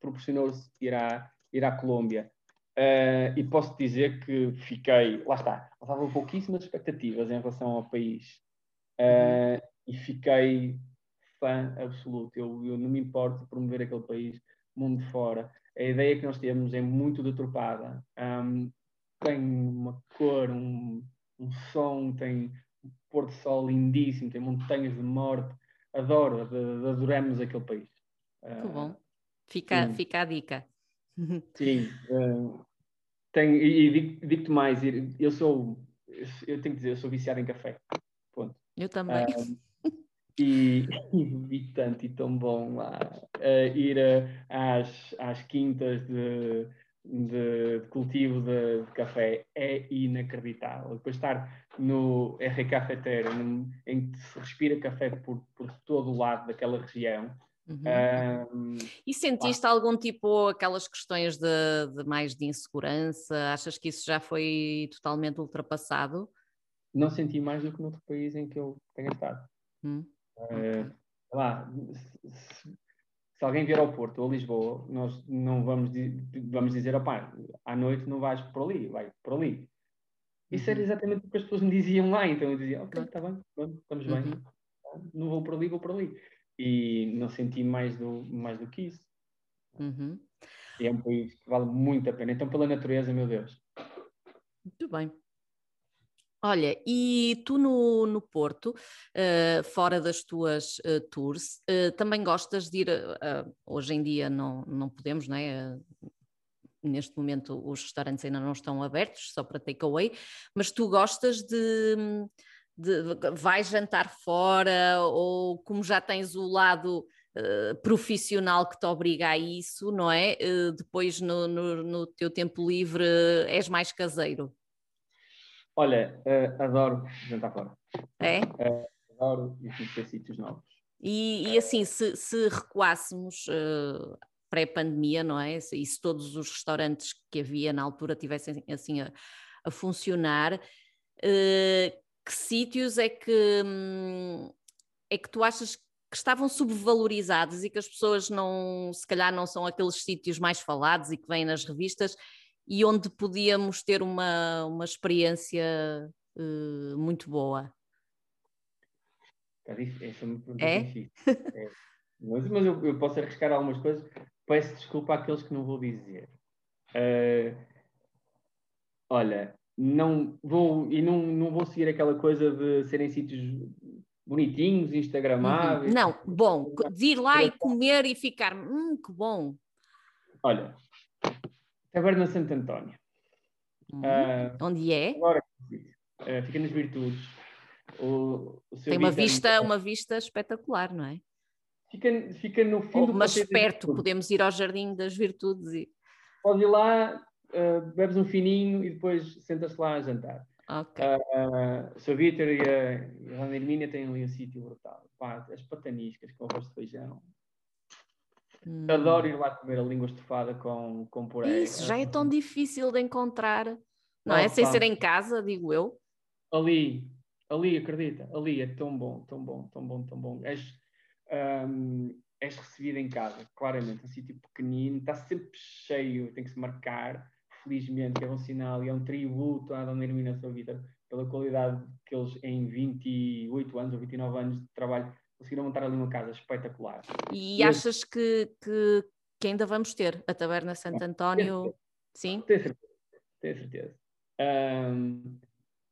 proporcionou-se ir à, ir à Colômbia. Uh, e posso dizer que fiquei, lá está, estava pouquíssimas expectativas em relação ao país uh, e fiquei fã absoluto. Eu, eu, não me importo de promover aquele país mundo fora. A ideia que nós temos é muito deturpada, um, tem uma cor, um, um som, tem um pôr do sol lindíssimo, tem montanhas de morte. Adoro, adoramos aquele país. Muito uh, bom. Fica, fica a dica. Sim. Uh, tenho, e, e digo-te mais, eu sou, eu tenho que dizer, eu sou viciado em café. Ponto. Eu também. Uh, e, vi tanto e tão bom lá uh, ir às, às quintas de, de, de cultivo de, de, café é inacreditável. Depois estar no R Cafeteira, em que se respira café por, por todo o lado daquela região, Uhum. Um, e sentiste algum tipo, aquelas questões de, de, mais de insegurança? Achas que isso já foi totalmente ultrapassado? Não senti mais do que noutro país em que eu tenha estado. Hum, uh, lá, se, se, alguém vier ao Porto ou a Lisboa, nós não vamos, vamos dizer, opá, à noite não vais por ali, vai por ali. Isso uhum. era exatamente o que as pessoas me diziam lá, então eu dizia, ok, está bem, estamos bem, uhum. não vou por ali, vou por ali e não senti mais do, mais do que isso. Uhum. E é um país que vale muito a pena. Então, pela natureza, meu Deus. Muito bem. Olha, e tu no, no Porto, uh, fora das tuas uh, tours, uh, também gostas de ir, hoje em dia não, não podemos, não é? neste momento os restaurantes ainda não estão abertos, só para takeaway, mas tu gostas de, de, vais jantar fora ou como já tens o lado uh, profissional que te obriga a isso, não é? Uh, depois no, no, no, teu tempo livre és mais caseiro? Olha, uh, adoro jantar fora. É? adoro e conhecer sítios novos. E, e, assim, se, se recuássemos pré-pandemia, não é? E se todos os restaurantes que havia na altura tivessem assim a, a funcionar, que sítios é que, hum, é que tu achas que estavam subvalorizados e que as pessoas não, se calhar não são aqueles sítios mais falados e que vêm nas revistas e onde podíamos ter uma, uma experiência uh, muito boa? Essa é uma pergunta é? difícil. É. Mas, mas eu, eu, posso arriscar algumas coisas. Peço desculpa àqueles que não vou dizer. Uh, olha, não vou e não, não vou seguir aquela coisa de serem sítios bonitinhos, instagramáveis. Uhum. Não, bom, de ir lá e comer e ficar, hum, que bom. Olha, Taberna Santo António. Uhum. Uh, Onde é? Agora, uh, fica nas Virtudes. O, o Tem uma vista, é... uma vista espetacular, não é? Fica, fica no fim do Mas perto, podemos ir ao Jardim das Virtudes e. Pode ir lá, uh, bebes um fininho e depois sentas-te lá a jantar. Ok. Uh, Sr. Vítor e a, a Ana Hermínia têm ali um sítio brutal. Pá, as pataniscas com arroz de feijão. Hum. Adoro ir lá comer a língua estufada com, com puré. Isso já é tão difícil de encontrar, não é? Sem pá. ser em casa, digo eu. Ali, ali, acredita, ali é tão bom, tão bom, tão bom, tão bom. És, um, és recebido em casa, claramente, um sítio pequenino, está sempre cheio, tem que se marcar felizmente, é um sinal e é um tributo à Dona Hermina Vida pela qualidade que eles, em 28 anos ou 29 anos de trabalho, conseguiram montar ali uma casa espetacular. E, e achas que, que, que, ainda vamos ter a Taberna Santo António? Sim? Tenho certeza. Tenho certeza. Um,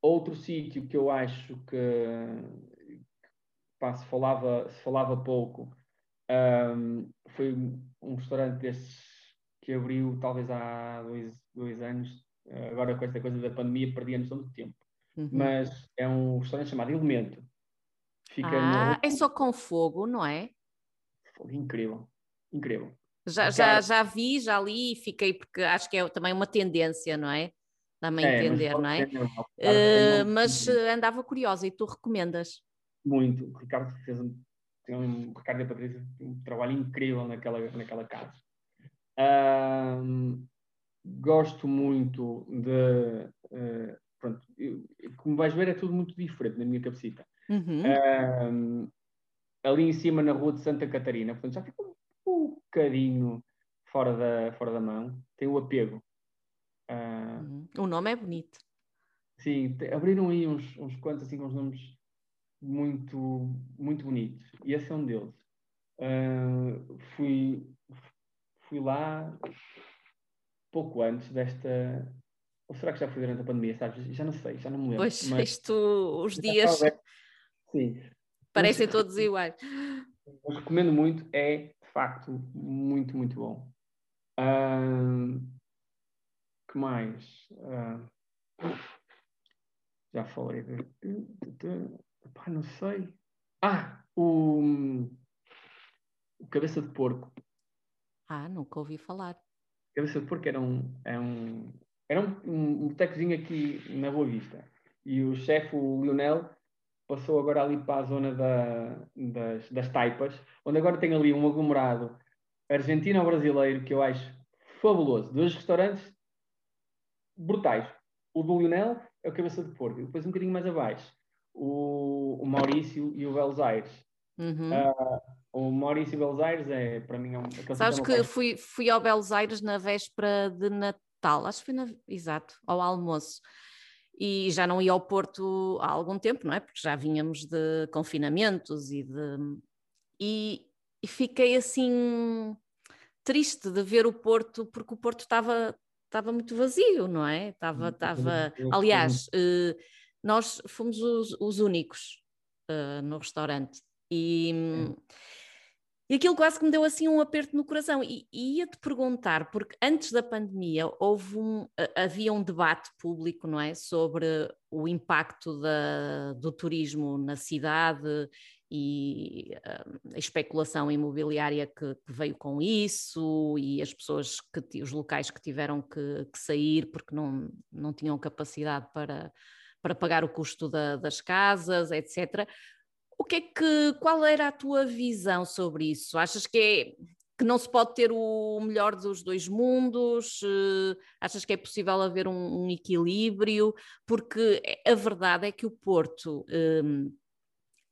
outro sítio que eu acho que pá, se, falava, se falava pouco um, foi um restaurante destes que abriu talvez há dois, dois anos, agora com esta coisa da pandemia perdi a noção do tempo. Uhum. Mas é um restaurante chamado Elemento. Fica ah, no... é só com fogo, não é? Fogo incrível, incrível. Já, já, já vi, já li e fiquei, porque acho que é também uma tendência, não é? Dá-me a é, entender, não é? uh, mas andava curiosa e tu recomendas? Muito. O Ricardo fez um, um, Ricardo e a Patrícia um trabalho incrível naquela, naquela casa gosto muito de. Uh, pronto, eu, como vais ver, é tudo muito diferente na minha cabecita. Uhum. ali em cima, na rua de Santa Catarina, portanto, já fica um bocadinho fora da, fora da mão. Tem o apego. Uh, uhum. O nome é bonito. Sim, abriram aí uns, uns quantos assim, uns nomes muito, muito bonitos. E esse é um deles. Uh, fui, fui lá pouco antes desta, ou será que já foi durante a pandemia, sabes? Já não sei, já não me lembro. Pois, mas... isto, os dias Sim. parecem mas, todos iguais. Eu recomendo muito, é de facto muito, muito bom. Uh, que mais? Uh, já falei de. Não sei. Ah, o, o Cabeça de Porco. Ah, nunca ouvi falar. Cabeça de Porco era um, é um, era um, um, botecozinho aqui na Boa Vista. E o chefe, o Lionel, passou agora ali para a zona da, das, das taipas, onde agora tem ali um aglomerado argentino-brasileiro que eu acho fabuloso. Dois restaurantes brutais. O do Lionel é o Cabeça de Porco. Depois um bocadinho mais abaixo, o, o Maurício e o Belos Aires. Uhum. Uh, o Maurício Belos Aires é, para mim, é um. Sabes que fui, fui ao Belos Aires na véspera de Natal tal, acho que foi na, exato, ao almoço. E já não ia ao Porto há algum tempo, não é? Porque já vínhamos de confinamentos e de. E, e fiquei assim triste de ver o Porto, porque o Porto estava estava muito vazio, não é? Estava, estava... Aliás, eh, nós fomos os, os únicos uh, no restaurante e, e aquilo quase que me deu assim um aperto no coração. E, ia-te perguntar, porque antes da pandemia houve um, havia um debate público, não é? Sobre o impacto da, do turismo na cidade e a especulação imobiliária que, que, veio com isso e as pessoas, que, os locais que tiveram que, que sair porque não, não tinham capacidade para, para pagar o custo da, das casas, etc. O que é que, qual era a tua visão sobre isso? Achas que é que não se pode ter o melhor dos dois mundos? Uh, achas que é possível haver um, um, equilíbrio? Porque a verdade é que o Porto, um,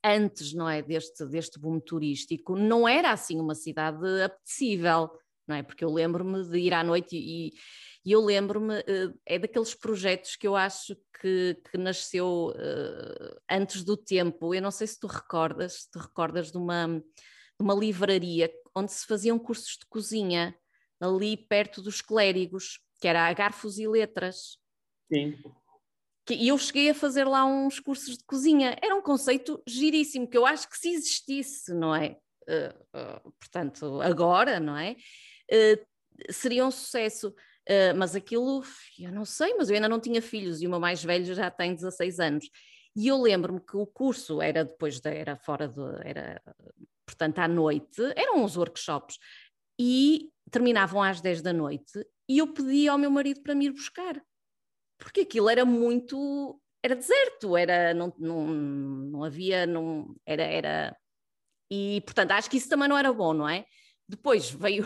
antes não é, deste, deste boom turístico, não era assim uma cidade apetecível, não é? Porque eu lembro-me de ir à noite e, e eu lembro-me, uh, é daqueles projetos que eu acho que, que nasceu uh, antes do tempo. Eu não sei se tu recordas, se tu recordas de uma, de uma livraria onde se faziam cursos de cozinha, ali perto dos clérigos, que era a Garfos e Letras. Sim. E eu cheguei a fazer lá uns cursos de cozinha. Era um conceito giríssimo, que eu acho que se existisse, não é? Uh, uh, portanto, agora, não é? Uh, seria um sucesso. Uh, mas aquilo, eu não sei, mas eu ainda não tinha filhos e o meu mais velho já tem 16 anos. E eu lembro-me que o curso era depois, de, era fora de, era, portanto, à noite, eram uns workshops e terminavam às 10 da noite e eu pedi ao meu marido para me ir buscar, porque aquilo era muito, era deserto, era, não, não, não havia, não, era, era, e portanto acho que isso também não era bom, não é? Depois veio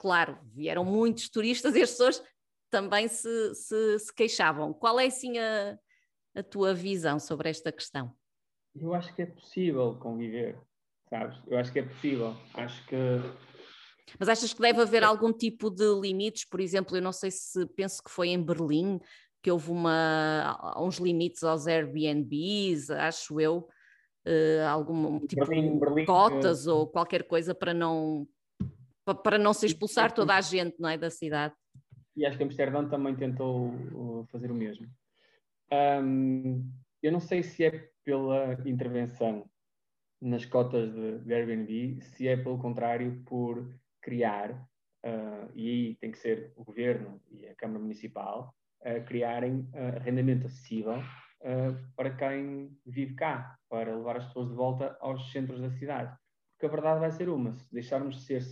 claro, vieram muitos turistas e as pessoas também se, se, se queixavam. Qual é assim a, a tua visão sobre esta questão? Eu acho que é possível conviver, sabes? Eu acho que é possível. Acho que. Mas achas que deve haver algum tipo de limites? Por exemplo, eu não sei se penso que foi em Berlim que houve uma, uns limites aos Airbnbs, acho eu, uh, algum tipo Berlim, Berlim, cotas ou qualquer coisa para não para não se expulsar toda a gente não é, da cidade. E acho que Amsterdão também tentou fazer o mesmo. Um, eu não sei se é pela intervenção nas cotas de, de Airbnb, se é pelo contrário por criar, uh, e aí tem que ser o governo e a Câmara Municipal, uh, criarem uh, arrendamento acessível uh, para quem vive cá, para levar as pessoas de volta aos centros da cidade. Porque a verdade vai ser uma: se deixarmos de ser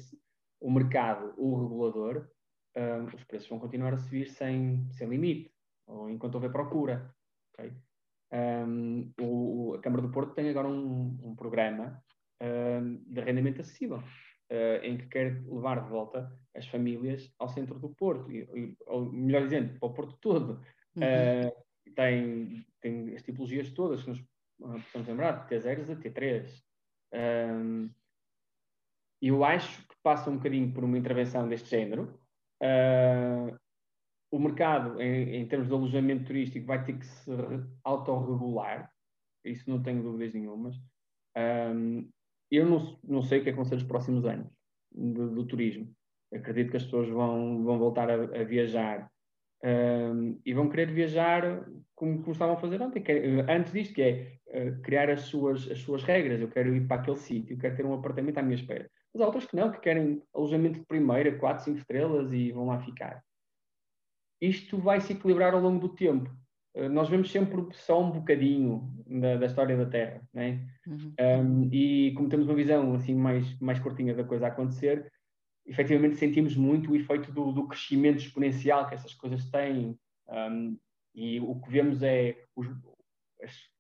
o mercado, o regulador, uh, os preços vão continuar a subir sem, sem limite, ou enquanto houver procura. Okay? Um, o, a Câmara do Porto tem agora um, um programa um, de arrendamento acessível, uh, em que quer levar de volta as famílias ao centro do Porto, e, ou melhor dizendo, para o Porto todo. Uhum. Uh, tem, tem as tipologias todas que nos precisamos lembrar, T0 a T3. Um, eu acho que passa um bocadinho por uma intervenção deste género. Uh, o mercado, em, em, termos de alojamento turístico, vai ter que se autorregular, isso não tenho dúvidas nenhumas. Um, eu não, não, sei o que é que vão ser os próximos anos do, do turismo. Acredito que as pessoas vão, vão voltar a, a, viajar e vão querer viajar como, estavam a fazer ontem, antes disto, que é uh, criar as suas, as suas regras. Eu quero ir para aquele sítio, quero ter um apartamento à minha espera. Mas há outros que não, que querem alojamento de primeira, 4, 5 estrelas e vão lá ficar. Isto vai se equilibrar ao longo do tempo. Uh, nós vemos sempre só um bocadinho da, da história da Terra, né? Uhum. Um, e como temos uma visão assim mais, mais curtinha da coisa a acontecer, efetivamente sentimos muito o efeito do, do crescimento exponencial que essas coisas têm. Um, e o que vemos é os,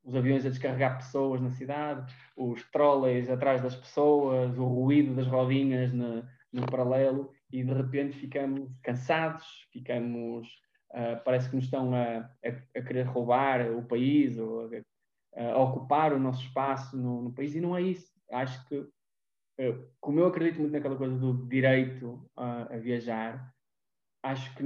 os, aviões a descarregar pessoas na cidade, os trolleys atrás das pessoas, o ruído das rodinhas no, no paralelo, e de repente ficamos cansados, ficamos. Uh, parece que nos estão a, a, a, querer roubar o país ou a, a ocupar o nosso espaço no, no, país, e não é isso. Acho que como eu acredito muito naquela coisa do direito a, a viajar, acho que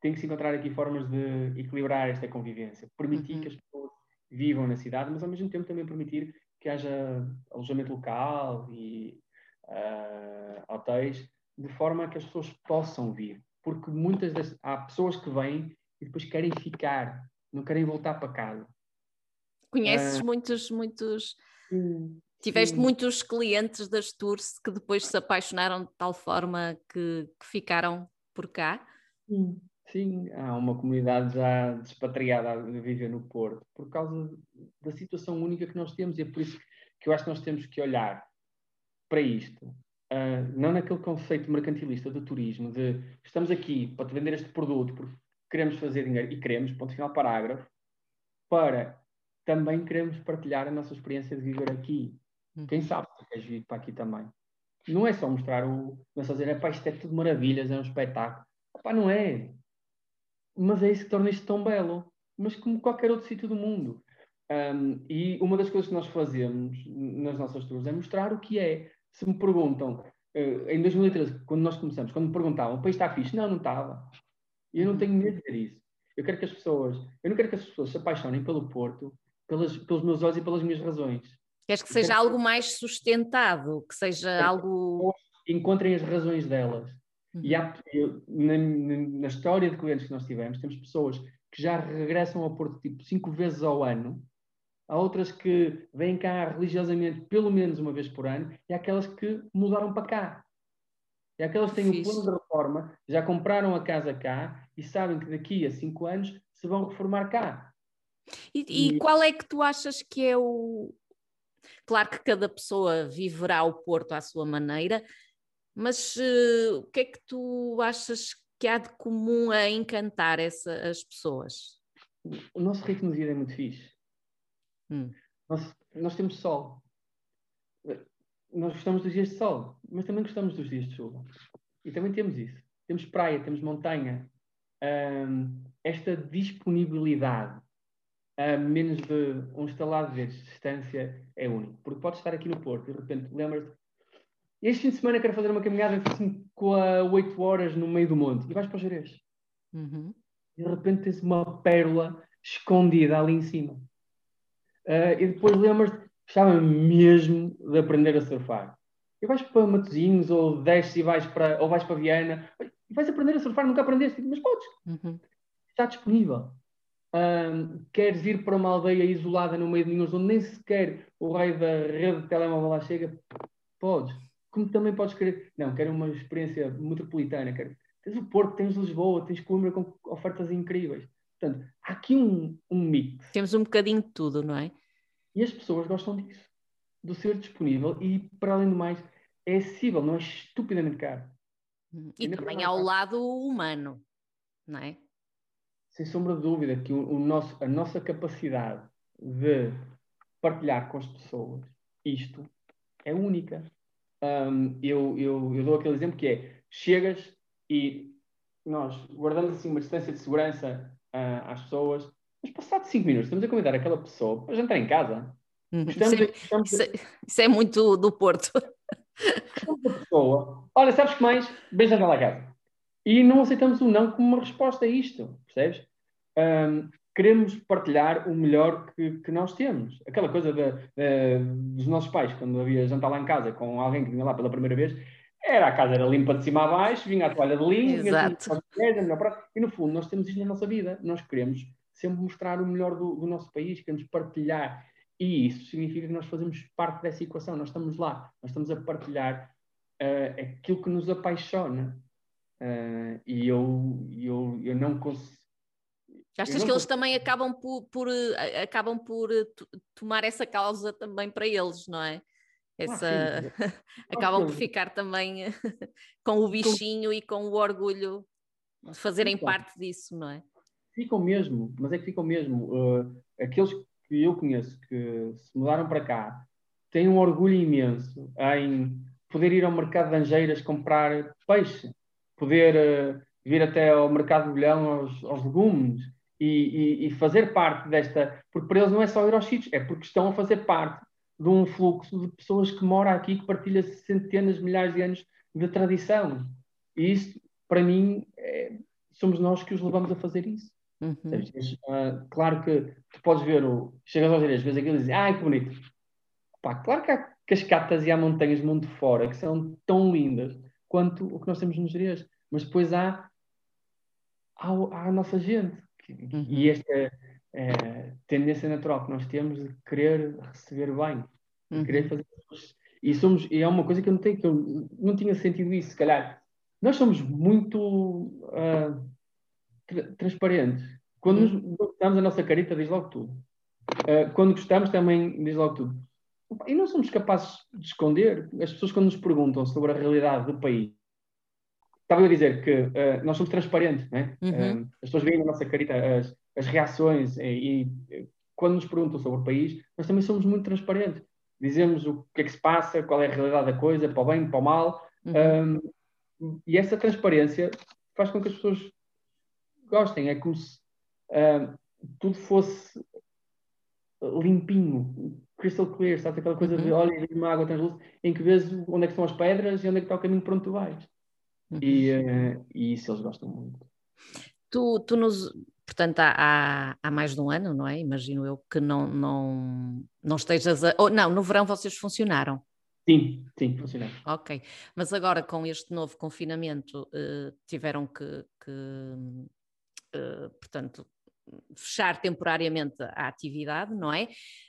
tem que se encontrar aqui formas de equilibrar esta convivência, permitir uhum. que as pessoas vivam na cidade, mas ao mesmo tempo também permitir que haja alojamento local e uh, hotéis, de forma que as pessoas possam vir. Porque muitas das, há pessoas que vêm e depois querem ficar, não querem voltar para casa. Conheces uh, muitos, muitos Tiveste Sim. muitos clientes das tours que depois se apaixonaram de tal forma que, que ficaram por cá? Sim. Sim, há uma comunidade já despatriada a viver no Porto por causa da situação única que nós temos e é por isso que eu acho que nós temos que olhar para isto, uh, não naquele conceito mercantilista do turismo, de estamos aqui para te vender este produto porque queremos fazer dinheiro e queremos, ponto final parágrafo, para também queremos partilhar a nossa experiência de viver aqui. Quem sabe se queres vir para aqui também. Não é só mostrar o. Não é só dizer, isto é tudo maravilhas, é um espetáculo. Epá, não é. Mas é isso que torna isto tão belo. Mas como qualquer outro sítio do mundo. Um, e uma das coisas que nós fazemos nas nossas tours é mostrar o que é. Se me perguntam, uh, em 2013, quando nós começamos, quando me perguntavam, o país está fixe? Não, não estava. E eu não tenho medo de dizer isso. Eu quero que as pessoas, eu não quero que as pessoas se apaixonem pelo Porto pelas, pelos meus olhos e pelas minhas razões. Queres que seja algo mais sustentado, que seja algo. Encontrem as razões delas. Uhum. E há, eu, na, na, história de clientes que nós tivemos, temos pessoas que já regressam ao Porto tipo cinco vezes ao ano, há outras que vêm cá religiosamente pelo menos uma vez por ano, e há aquelas que mudaram para cá. E há aquelas que têm o plano de reforma, já compraram a casa cá e sabem que daqui a cinco anos se vão reformar cá. E, e, e, qual é que tu achas que é o, Claro que cada pessoa viverá o Porto à sua maneira, mas uh, o que é que tu achas que há de comum a encantar essa, as pessoas? O nosso ritmo de vida é muito fixe. Hum. Nós, nós temos sol. Nós gostamos dos dias de sol, mas também gostamos dos dias de chuva. E também temos isso. Temos praia, temos montanha. Um, esta disponibilidade a menos de um estalado de distância é único. Porque podes estar aqui no Porto e de repente lembras-te. Este fim de semana quero fazer uma caminhada de 5 a 8 horas no meio do monte e vais para o Jerez. Uhum. E de repente tens uma pérola escondida ali em cima. Uh, e depois lembras-te, gostava mesmo de aprender a surfar. E vais para Matosinhos ou desces e vais para, ou vais para Viana e vais aprender a surfar, nunca aprendeste, mas podes. Uhum. Está disponível um, queres ir para uma aldeia isolada no meio de nenhum, onde nem sequer o raio da rede de telemóvel lá chega, podes. Como também podes querer, não, quero uma experiência metropolitana, quero. Tens o Porto, tens Lisboa, tens Coimbra com ofertas incríveis. Portanto, há aqui um, um mix. Temos um bocadinho de tudo, não é? E as pessoas gostam disso, do ser disponível e, para além do mais, é acessível, não é estupidamente caro. E, e também ao lado humano, não é? sem sombra de dúvida, que o, o nosso, a nossa capacidade de partilhar com as pessoas isto é única. Um, eu, eu, eu, dou aquele exemplo que é: chegas e nós guardamos assim uma distância de segurança uh, às pessoas, mas passado 5 minutos estamos a convidar aquela pessoa para jantar em casa. Uhum. Estamos, isso, é, estamos... Isso, é, isso, é, muito do Porto. pessoa, olha, sabes que mais? Bem jantar lá casa. E não aceitamos o não como uma resposta a isto, percebes? Um, queremos partilhar o melhor que, que nós temos. Aquela coisa de, de, dos nossos pais, quando havia jantar lá em casa com alguém que vinha lá pela primeira vez, era a casa era limpa de cima a baixo, vinha a toalha de linho, e no fundo nós temos isto na nossa vida, nós queremos sempre mostrar o melhor do, do nosso país, queremos partilhar, e isso significa que nós fazemos parte dessa equação, nós estamos lá, nós estamos a partilhar uh, aquilo que nos apaixona. Uh, e eu, eu, eu não consigo. Achas que eles também acabam por, por uh, acabam por tomar essa causa também para eles, não é? Essa... Ah, acabam por ficar também com o bichinho e com o orgulho de fazerem parte disso, não é? Ficam mesmo, mas é que ficam mesmo. Uh, aqueles que eu conheço que se mudaram para cá têm um orgulho imenso em poder ir ao mercado de Angeiras comprar peixe, poder uh, vir até ao mercado de Bolhão aos, aos legumes e, e, e, fazer parte desta. Porque para eles não é só ir aos sítios, é porque estão a fazer parte de um fluxo de pessoas que moram aqui, que partilha centenas, milhares de anos de tradição. E isso, para mim, é, somos nós que os levamos a fazer isso. Uhum. Uh, claro que tu podes ver, o, chegas aos ilhas, vês aquilo e dizes, ai que bonito. Pá, claro que há cascatas e há montanhas mundo fora que são tão lindas quanto o que nós temos nos ilhas, mas depois há, há, há a nossa gente. Uhum. E esta, é, tendência natural que nós temos de querer receber bem, uhum. querer fazer e somos e é uma coisa que eu não tenho que eu não tinha sentido isso se calhar nós somos muito uh, tra transparentes quando uhum. gostamos a nossa carita diz logo tudo uh, quando gostamos também diz logo tudo e não somos capazes de esconder as pessoas quando nos perguntam sobre a realidade do país estava a dizer que uh, nós somos transparentes, né? Uhum. Uh, as pessoas veem na nossa carita as, as reações e, e, quando nos perguntam sobre o país, nós também somos muito transparentes. Dizemos o que é que se passa, qual é a realidade da coisa, para o bem, para o mal. Uhum. Um, e essa transparência faz com que as pessoas gostem. É como se tudo fosse limpinho, crystal clear, sabe? Aquela coisa uhum. de olha, uma água translúcida, em que vês onde é que estão as pedras e onde é que está o caminho para onde tu vais. Uhum. E, uh, e isso eles gostam muito. Tu, tu nos, portanto, há, há, mais de um ano, não é? Imagino eu que não, não, não estejas a. Oh, não, no verão vocês funcionaram. Sim, sim, funcionaram. Ok, mas agora com este novo confinamento uh, tiveram que, que uh, portanto, fechar temporariamente a atividade, não é?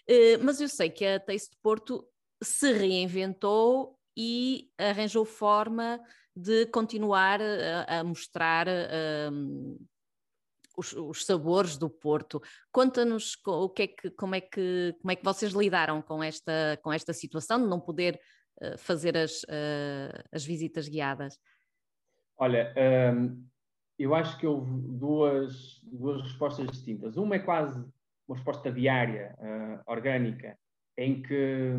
Uh, mas eu sei que a Taste Porto se reinventou e arranjou forma de continuar a, a mostrar um, os, os, sabores do Porto. Conta-nos o que é que, como, é que, como é que vocês lidaram com esta, com esta situação de não poder uh, fazer as, uh, as visitas guiadas. Olha, um, eu acho que houve duas, duas respostas distintas. Uma é quase uma resposta diária, uh, orgânica, em que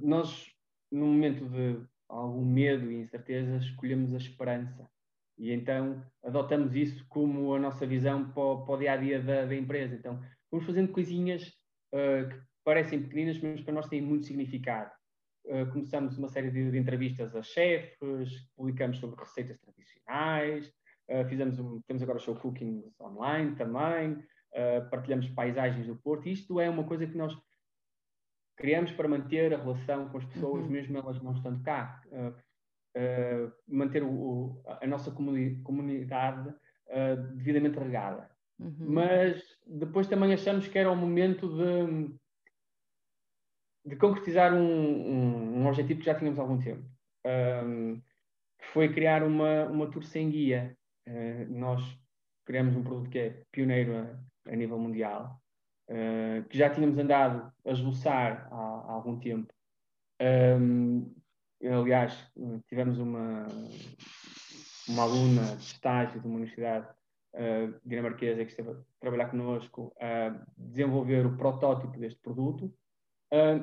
nós, no momento de algum medo e incerteza, escolhemos a esperança. E então adotamos isso como a nossa visão para o, dia a dia da, da, empresa. Então vamos fazendo coisinhas uh, que parecem pequeninas, mas para nós têm muito significado. Uh, começamos uma série de, de, entrevistas a chefes, publicamos sobre receitas tradicionais, uh, fizemos um, temos agora show cooking online também, partilhamos paisagens do Porto. Isto é uma coisa que nós criamos para manter a relação com as pessoas, uhum. mesmo elas não estando cá. Uh, uh, manter o, a nossa comuni comunidade uh, devidamente regada. Uhum. Mas depois também achamos que era o momento de, de concretizar um, um, um, objetivo que já tínhamos há algum tempo, um, que foi criar uma, uma tour sem guia. nós criamos um produto que é pioneiro a, a nível mundial, uh, que já tínhamos andado a esboçar há, há algum tempo. Um, aliás, tivemos uma, uma aluna de estágio de uma universidade uh, dinamarquesa que esteve a trabalhar connosco a desenvolver o protótipo deste produto.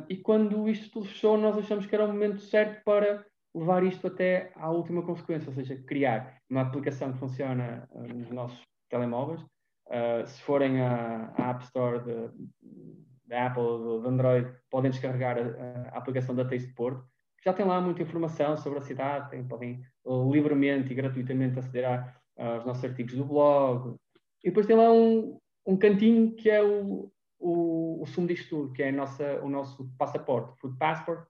E quando isto tudo fechou, nós achamos que era o momento certo para levar isto até à última consequência, ou seja, criar uma aplicação que funciona uh, nos nossos telemóveis, Uh, se forem à, App Store da Apple do Android, podem descarregar a, a, aplicação da Taste Porto, que já tem lá muita informação sobre a cidade, tem, podem uh, livremente e gratuitamente aceder a, aos nossos artigos do blog. E depois tem lá um, um cantinho que é o, o, o sumo disto tudo, que é nossa, o nosso passaporte, Food Passport.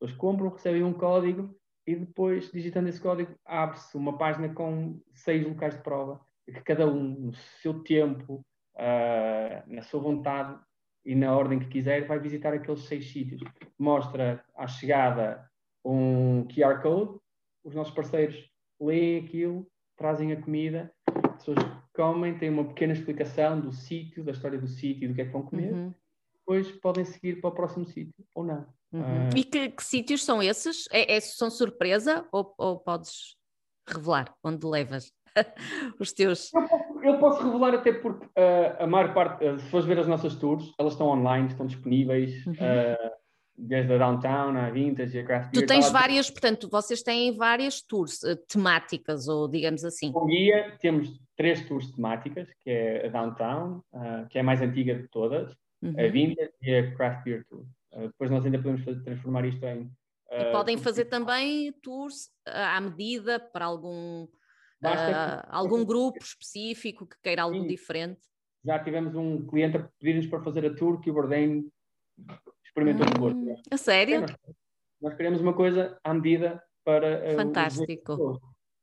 Depois compram, recebem um código e depois, digitando esse código, abre-se uma página com seis locais de prova, que cada um, no seu tempo, uh, na sua vontade e na ordem que quiser, vai visitar aqueles seis sítios. Mostra à chegada um QR Code, os nossos parceiros leem aquilo, trazem a comida, as pessoas comem, têm uma pequena explicação do sítio, da história do sítio e do que é que vão comer. Uhum. Depois podem seguir para o próximo sítio ou não. Uhum. Uh... E que, que, sítios são esses? É, é, são surpresa ou, ou podes revelar onde levas os teus? Eu posso, eu posso, revelar até porque uh, a maior parte, uh, se fores ver as nossas tours, elas estão online, estão disponíveis. Uhum. desde a Downtown, a Vintage, a Craft Beer. Tu tens várias, portanto, vocês têm várias tours temáticas, ou digamos assim. Com guia temos três tours temáticas, que é a Downtown, que é a mais antiga de todas, uhum. a Vintage e a Craft Beer Tour. Uh, depois nós ainda podemos fazer, transformar isto em. Uh, e podem fazer também tours à medida para algum, uh, algum grupo específico que queira algo Sim. diferente. Já tivemos um cliente a pedir-nos para fazer a tour que o Bourdain experimentou hum, no Porto. A sério? nós, nós queremos uma coisa à medida para. Fantástico.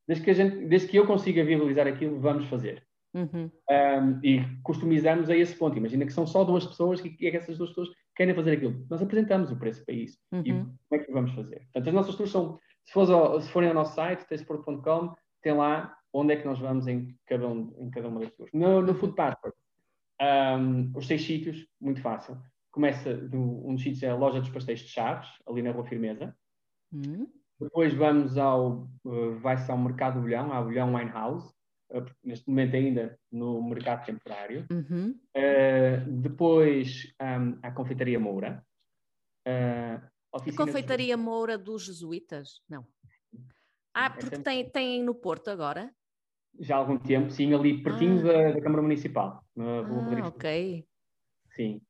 Desde que, a gente, desde que eu consiga viabilizar aquilo, vamos fazer. Uhum. Um, e customizamos a esse ponto. Imagina que são só duas pessoas e que essas duas pessoas querem fazer aquilo. Nós apresentamos o preço para isso uhum. e como é que vamos fazer. Portanto, as nossas tours são, se, ao, se forem ao nosso site, textport.com, tem lá onde é que nós vamos em cada, um, em cada uma das tours. No, no Food Passport, um, os seis sítios, muito fácil. Começa, do, um dos sítios é a Loja dos Pastéis de Chaves, ali na Rua Firmeza. Uhum. Depois vamos ao, uh, vai-se ao Mercado Bolhão, à Bolhão Wine House, neste momento ainda no mercado temporário. Uhum. Uh, depois um, a Confeitaria Moura. Uh, a Confeitaria. Moura dos Jesuítas? Não. Ah, porque tem, tem no Porto agora? Já há algum tempo, sim, ali pertinho ah. da, da, Câmara Municipal. ah, ok. Sim.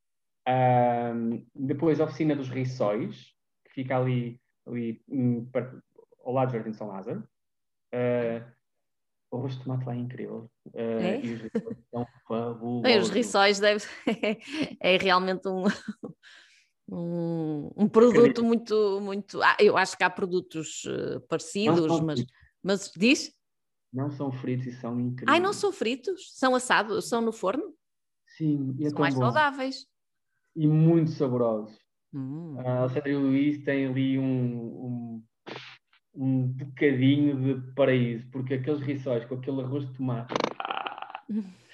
Um, depois a Oficina dos Riçóis, que fica ali, ali um, ao lado do Jardim de São Lázaro. Uh, o arroz de tomate lá é incrível. Uh, é? E os riçóis são fabulosos. Bem, os riçóis deve... é realmente um, um, um produto muito, muito... Ah, eu acho que há produtos uh, parecidos, mas, mas diz? Não são fritos e são incríveis. Ai, não são fritos? São assados? São no forno? Sim. E é são mais bom. saudáveis. E muito saborosos. Hum. Alexandre e o Luís têm ali um, um um bocadinho de paraíso, porque aqueles rissóis com aquele arroz de tomate.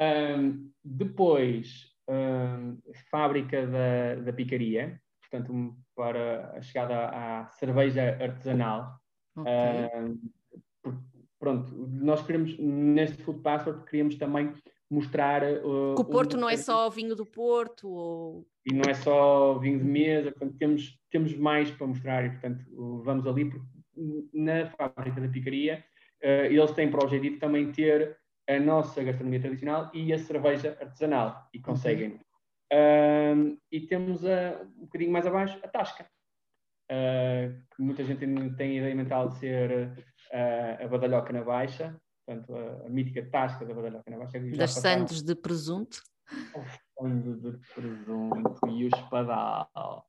Um, depois, um, fábrica da, da picaria, portanto, para a chegada à, cerveja artesanal. Okay. Um, pronto, nós queremos, neste Food Passport, queríamos também mostrar. Uh, que o Porto um... não é só vinho do Porto? Ou... E não é só vinho de mesa, portanto, temos, temos mais para mostrar e, portanto, vamos ali, porque na fábrica da picaria, uh, eles têm para o objetivo também ter a nossa gastronomia tradicional e a cerveja artesanal, e conseguem. Uhum. Uh, e temos a, um bocadinho mais abaixo a Tasca, uh, que muita gente tem a ideia mental de ser uh, a badalhoca na baixa, portanto, a, a mítica tasca da badalhoca na baixa. Das sandes de presunto. O sandes de presunto e o espadal.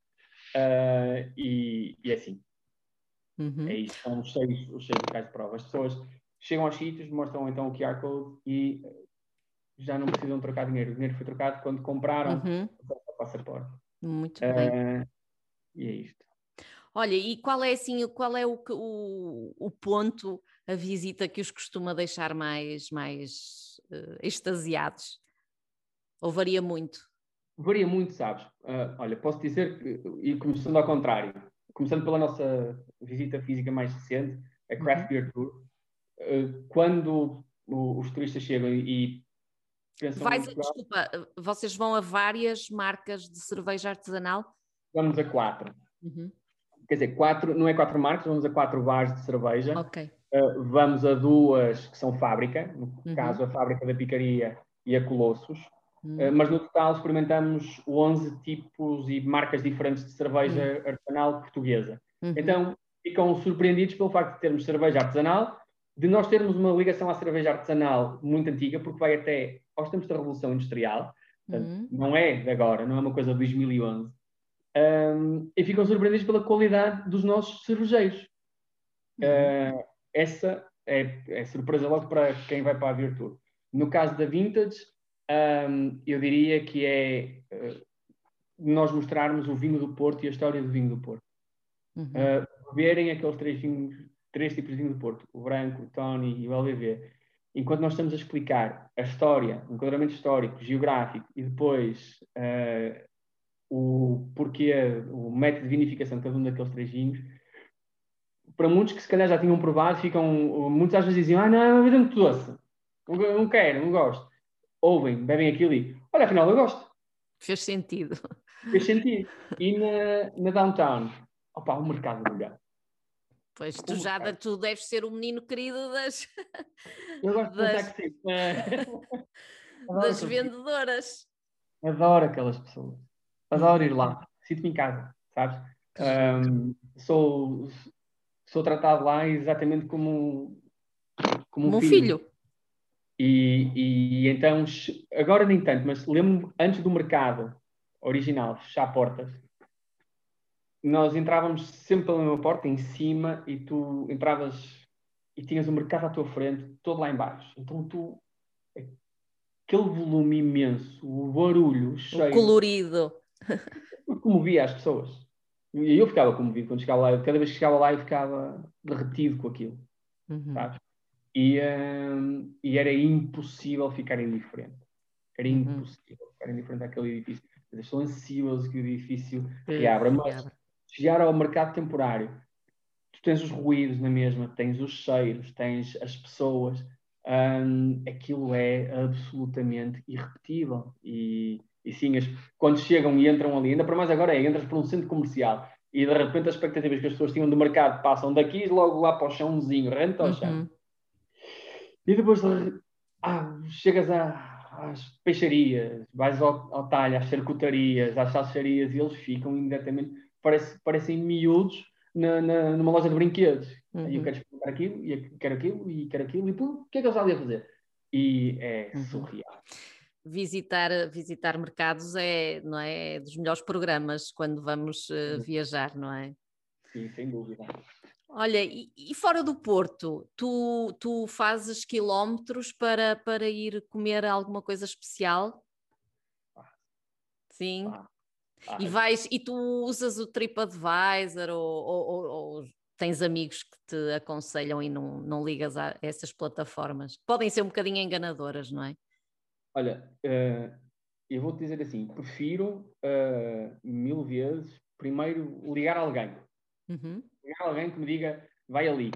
Uh, e, e é assim. Uhum. É isso, são os seis, os seis locais de prova. As pessoas chegam aos sítios, mostram então o QR Code e já não precisam trocar dinheiro. O dinheiro foi trocado quando compraram uhum. o passaporte. Muito uh, bem. E é isto. Olha, e qual é assim, qual é o, o, o ponto, a visita que os costuma deixar mais, mais uh, extasiados? Ou varia muito? Varia muito, sabes? Uh, olha, posso dizer que, e começando ao contrário, começando pela nossa visita física mais recente, a Craft uhum. Beer Tour, quando o, os turistas chegam e pensam... Vais, desculpa, vocês vão a várias marcas de cerveja artesanal? Vamos a quatro. Uhum quer dizer, quatro, não é quatro marcas, vamos a quatro bares de cerveja. Ok. Uh, vamos a duas que são fábrica, no uhum. caso a fábrica da Picaria e a Colossos. Uhum. Uh, mas no total experimentamos 11 tipos e marcas diferentes de cerveja uhum. artesanal portuguesa. Uhum. Então ficam surpreendidos pelo facto de termos cerveja artesanal, de nós termos uma ligação à cerveja artesanal muito antiga, porque vai até aos tempos da Revolução Industrial. Portanto, uhum. não é de agora, não é uma coisa de 2011 um, e ficam surpreendidos pela qualidade dos nossos cervejeiros. uh, essa é, é, surpresa logo para quem vai para a Virtude. No caso da Vintage, um, eu diria que é uh, nós mostrarmos o vinho do Porto e a história do vinho do Porto. Uhum. Uh, verem aqueles três vinhos, três tipos de vinho do Porto, o branco, o Tony e o LVV. Enquanto nós estamos a explicar a história, o enquadramento histórico, geográfico e depois uh, o porquê, o método de vinificação de cada um daqueles três vinhos, para muitos que se calhar já tinham provado, ficam, muitos às vezes diziam, ah, não, é uma vida muito doce, não, quero, não gosto. Ouvem, bebem aquilo e, olha, afinal eu gosto. Fez sentido. Fez sentido. E na, na Downtown, opa, o mercado lugar. Pois, tu já mercado. tu deves ser o menino querido das... Eu gosto das... de que das vendedoras. Adoro aquelas pessoas. Adoro ir lá. Sinto-me em casa, sabes? Um, sou, sou tratado lá exatamente como, como um filho. filho. E, e, então, agora nem tanto, mas lembro-me antes do mercado original fechar portas, nós entrávamos sempre pela mesma porta, em cima, e tu entravas e tinhas o mercado à tua frente, todo lá embaixo. Então tu, aquele volume imenso, o barulho cheio. O colorido. Comovia as pessoas. E eu ficava comovido quando chegava lá. Cada vez que chegava lá eu ficava derretido com aquilo. Uhum. Sabes? E, um, e, era impossível ficar indiferente. Era uhum. impossível uhum. ficar indiferente àquele edifício. Eu estou ansioso que o edifício reabra. Mas chegar ao mercado temporário, tu tens os ruídos na mesma, tens os cheiros, tens as pessoas. Um, aquilo é absolutamente irrepetível. E, e sim, as, quando chegam e entram ali, ainda para mais agora é, entras para um centro comercial e de repente as expectativas que as pessoas tinham do mercado passam daqui logo lá para o chãozinho, renta ao chão. Uhum. E depois ah, chegas a, às peixarias, vais ao, ao talho, às charcutarias, às salsicharias e eles ficam imediatamente, parece, parecem miúdos na, na, numa loja de brinquedos. Uhum. Aí eu quero experimentar aquilo, e quero aquilo, e quero aquilo, e pum, o que é que eles ali a fazer? E é uhum. surreal visitar, visitar mercados é, não é, é dos melhores programas quando vamos uh, viajar, não é? Sim, sem dúvida. Olha, e, e, fora do Porto, tu, tu fazes quilómetros para, para ir comer alguma coisa especial? Ah. Sim. Ah. Ah. E vais e tu usas o TripAdvisor ou, ou, ou, tens amigos que te aconselham e não, não ligas a essas plataformas? Podem ser um bocadinho enganadoras, não é? Olha, uh, eu vou-te dizer assim: prefiro uh, mil vezes primeiro ligar a alguém. Uhum. Ligar a alguém que me diga, vai ali.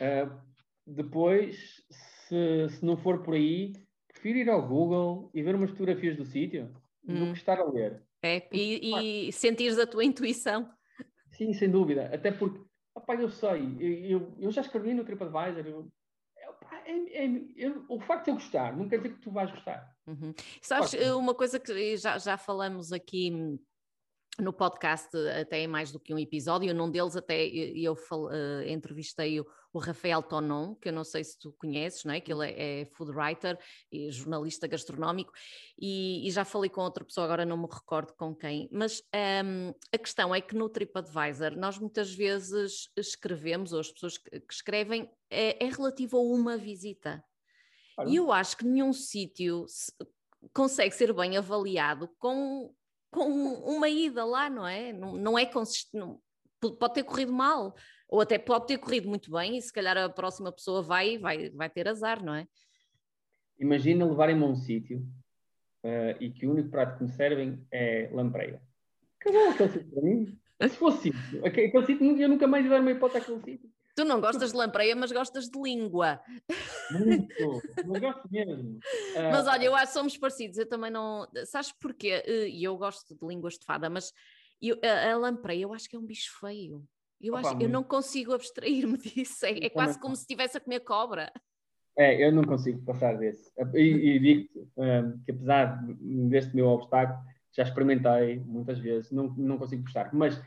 Uh, depois, se, se não for por aí, prefiro ir ao Google e ver umas fotografias do sítio do hum. que estar a ler. É, e, e sentires a tua intuição. Sim, sem dúvida. Até porque, opa, eu sei, eu, eu, eu já escrevi no TripAdvisor, eu, é, é, eu, o facto de eu gostar não quer dizer que tu vais gostar. Uhum. Sabes, uma coisa que já, já falamos aqui no podcast até em mais do que um episódio, num deles até eu uh, entrevistei o, o, Rafael Tonon, que eu não sei se tu conheces, não é? que ele é, é food writer e jornalista gastronómico, e, e, já falei com outra pessoa, agora não me recordo com quem, mas um, a questão é que no TripAdvisor nós muitas vezes escrevemos, ou as pessoas que, que escrevem, é, é relativo a uma visita. E eu acho que nenhum sítio consegue ser bem avaliado com com uma ida lá, não é? Não, não é consistente, pode ter corrido mal, ou até pode ter corrido muito bem, e se calhar a próxima pessoa vai vai, vai ter azar, não é? Imagina levarem-me a um sítio uh, e que o único prato que me servem é lampreia. Acabou aquele sítio para mim. Se fosse isso, aquele sítio, eu nunca mais ia dar uma hipótese àquele sítio. Tu não gostas de lampreia, mas gostas de língua. Muito, mas gosto mesmo. Mas olha, eu acho que somos parecidos, eu também não. Sabes porquê? Eh, e eu gosto de línguas de fada, mas eu, a, a lampreia eu acho que é um bicho feio. Eu, Opa, acho, eu não consigo abstrair-me disso. É, é quase como se estivesse a comer cobra. É, eu não consigo passar desse. E, e digo-te um, eh, que apesar deste meu obstáculo, já experimentei muitas vezes, não, não consigo gostar. Mas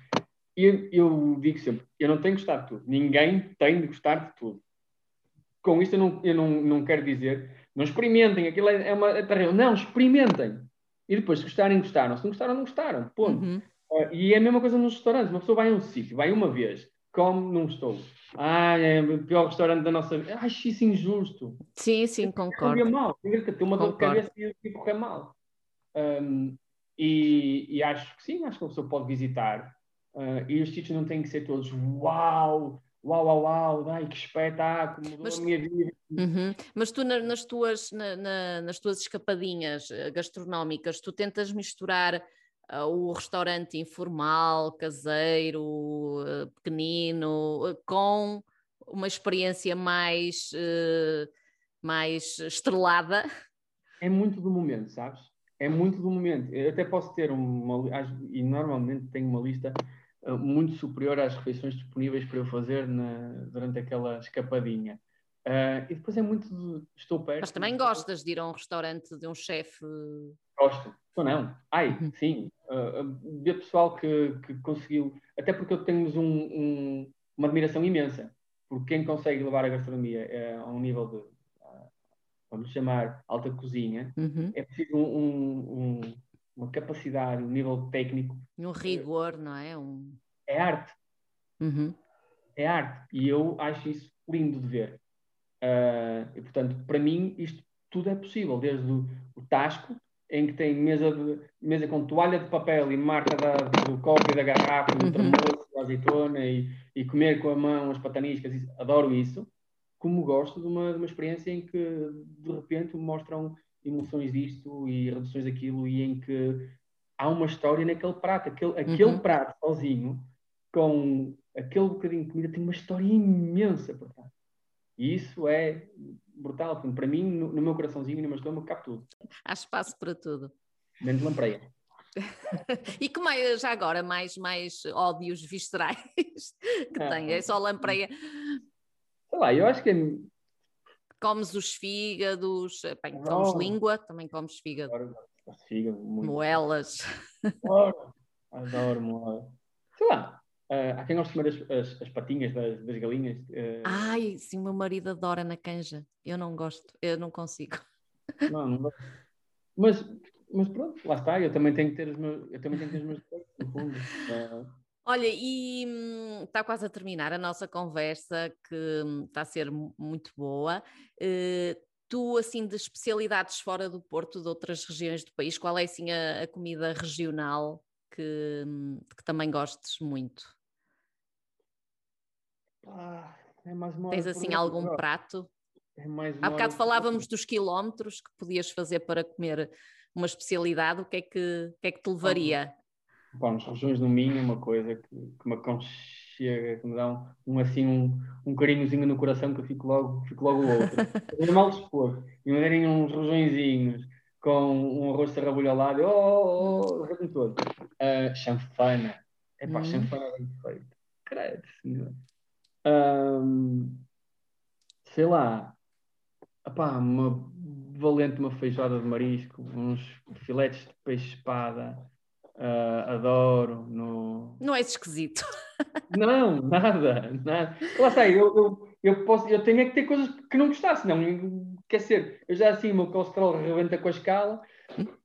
eu, eu digo sempre, eu não tenho que gostar de tudo. Ninguém tem de gostar de tudo. Com isto eu não, eu não, não quero dizer, não experimentem, aquilo é, é uma é terrível. Não, experimentem. E depois, se gostarem, gostaram. Se não gostaram, não gostaram. Ponto. Uhum. Uh, e é a mesma coisa nos restaurantes. Uma pessoa vai a um sítio, vai uma vez, come, não estou. Ah, é o pior restaurante da nossa vida. Acho isso injusto. Sim, sim, concordo. mal. Tem uma dor de cabeça e correr mal. Um, e, e, acho que sim, acho que a pessoa pode visitar. Uh, e os sítios não têm que ser todos uau, uau, uau, uau, ai, que espetáculo, mudou Mas... a minha vida. Uhum. Mas tu, na, nas, tuas, na, na, nas tuas escapadinhas eh, gastronómicas, tu tentas misturar o restaurante informal, caseiro, uh, pequenino, uh, com uma experiência mais, mais estrelada? É muito do momento, sabes? É muito do momento. Eu até posso ter uma. E normalmente tenho uma lista muito superior às refeições disponíveis para eu fazer na, durante aquela escapadinha. Uh, e depois é muito de, estou perto. Mas também gostas de ir a um restaurante de um chefe? Gosto, ou não. Ai, uhum. sim. Uh, ver pessoal que, que conseguiu, até porque eu tenho um, um, uma admiração imensa por quem consegue levar a gastronomia uh, a um nível de, uh, vamos chamar, alta cozinha. Uhum. É preciso um, um, uma capacidade, um nível técnico. Um rigor, não é? Um... É arte. Uhum. É arte. E eu acho isso lindo de ver. Uh, e, portanto, para mim, isto tudo é possível, desde o, o tasco, em que tem mesa, de, mesa com toalha de papel e marca da, do copo e da garrafa, do uhum. termoço, da azeitona e, e, comer com a mão as pataniscas, adoro isso, como gosto de uma, de uma experiência em que de repente mostram emoções disto e reduções daquilo e em que há uma história naquele prato, aquele, aquele uhum. prato sozinho com aquele bocadinho de comida tem uma história imensa, portanto. E isso é brutal. Portanto, para mim, no, no, meu coraçãozinho e no meu estômago, cabe tudo. Há espaço para tudo. Menos lampreia. e que mais, já agora, mais, mais ódios viscerais que ah, tem? É só lampreia? Sei lá, eu acho que é... Comes os fígados, bem, comes oh. língua, também comes fígado. Adoro, fígado muito. Moelas. Adoro, adoro moelas. Sei lá, Uh, há quem goste de comer as, as, as patinhas das, das galinhas. Uh... Ai, sim, o meu marido adora na canja. Eu não gosto, eu não consigo. Não, não gosto. Mas, mas pronto, lá está, eu também tenho que ter os meus, eu também tenho que ter os meus no fundo. Uh... Olha, e hum, está quase a terminar a nossa conversa, que hum, está a ser muito boa. Uh, tu, assim, de especialidades fora do Porto, de outras regiões do país, qual é, assim, a, a comida regional que, hum, que também gostes muito? Ah, é mais uma Tens assim algum prato? É mais Há bocado falávamos dos quilómetros que podias fazer para comer uma especialidade, o que é que, que, é que te levaria? Bom, as regiões do Minho é uma coisa que, que me aconchega, que me dá um, um assim, um, um carinhozinho no coração que eu fico logo, fico logo outro. é mal dispor. E me derem uns rojõezinhos com um arroz de sarrabulho ao lado, oh, oh, oh, o todo. Uh, chanfana. É pá, hum. chanfana bem feito. Credo, senhor sei lá, opá, uma valente uma feijoada de marisco, uns filetes de peixe-espada, uh, adoro. No... Não é esquisito. Não, nada, nada. Lá está, eu, eu, eu, posso, eu tenho é que ter coisas que não gostasse, não, quer ser, eu já assim, o meu colesterol rebenta com a escala,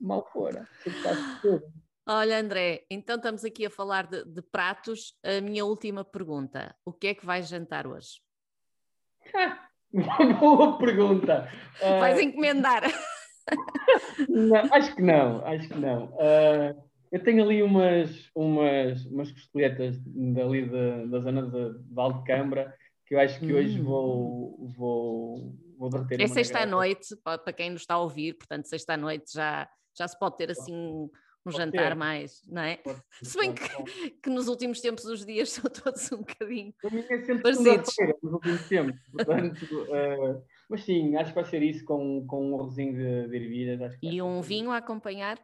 mal fora. Olha, André, então estamos aqui a falar de, de, pratos. A minha última pergunta: o que é que vais jantar hoje? boa pergunta. Vais uh... encomendar? não, acho que não, acho que não. Uh, eu tenho ali umas, umas, umas costeletas dali da, da zona de Val de Cambra que eu acho que hum. hoje vou, vou, vou derreter. É sexta-noite, para quem nos está a ouvir, portanto, sexta-noite já, já se pode ter assim um Pode jantar ter. mais, não é? Pode, Se bem que, que, nos últimos tempos os dias são todos um bocadinho Para mim é sempre nos últimos tempos, portanto, uh, mas sim, acho que vai ser isso com, com um arrozinho de, de ervilhas. e um vinho a acompanhar?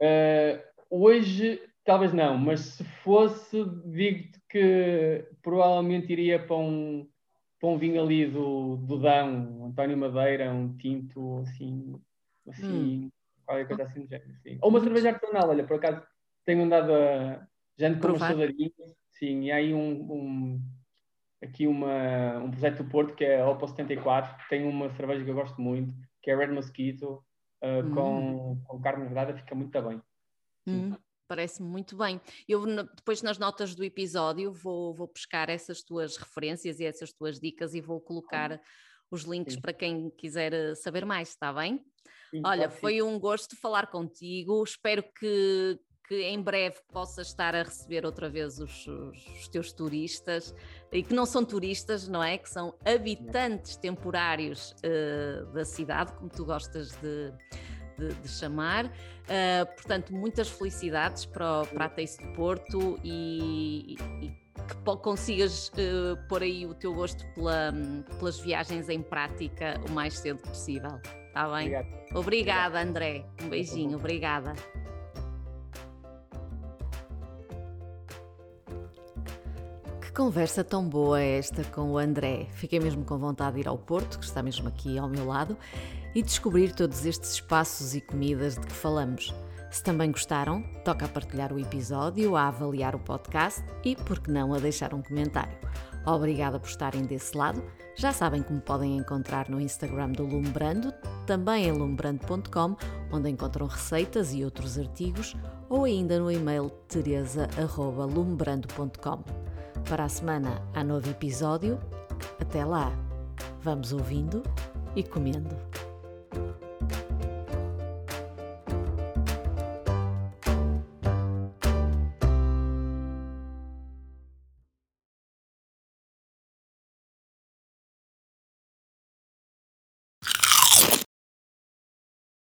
Uh, hoje, talvez não, mas se fosse, digo-te que provavelmente iria para um, para um vinho ali do, do Dão, António Madeira, um tinto assim, assim hum qualquer coisa assim do género. Sim. Ou uma cerveja artesanal, olha, por acaso tenho andado a. Já com umas sim, e há aí um, um, aqui uma, um projeto do Porto que é a Oppo 74, que tem uma cerveja que eu gosto muito, que é Red Mosquito, uh, hum. com, com carne verdade, fica muito bem. Hum. Parece-me muito bem. Eu depois nas notas do episódio vou, vou buscar essas tuas referências e essas tuas dicas e vou colocar os links Sim. para quem quiser saber mais, está bem? Sim, Olha, foi um gosto falar contigo. Espero que, que em breve possas estar a receber outra vez os, os, os, teus turistas e que não são turistas, não é? Que são habitantes temporários uh, da cidade, como tu gostas de, de, de chamar. Uh, portanto, muitas felicidades para, o, para a Taste de Porto e, e que consigas uh, pôr aí o teu gosto pela, pelas viagens em prática o mais cedo possível. Está bem? Obrigado. Obrigada, Obrigado. André. Um beijinho. Obrigada. conversa tão boa esta com o André. Fiquei mesmo com vontade de ir ao Porto, que está mesmo aqui ao meu lado, e descobrir todos estes espaços e comidas de que falamos. Se também gostaram, toca a partilhar o episódio, a avaliar o podcast e, por que não, a deixar um comentário. Obrigada por estarem desse lado. Já sabem como podem encontrar no Instagram do Lumbrando, também em lumbrando.com, onde encontram receitas e outros artigos, ou ainda no e-mail teresa.lumbrando.com. Para a semana há novo episódio. Até lá, vamos ouvindo e comendo.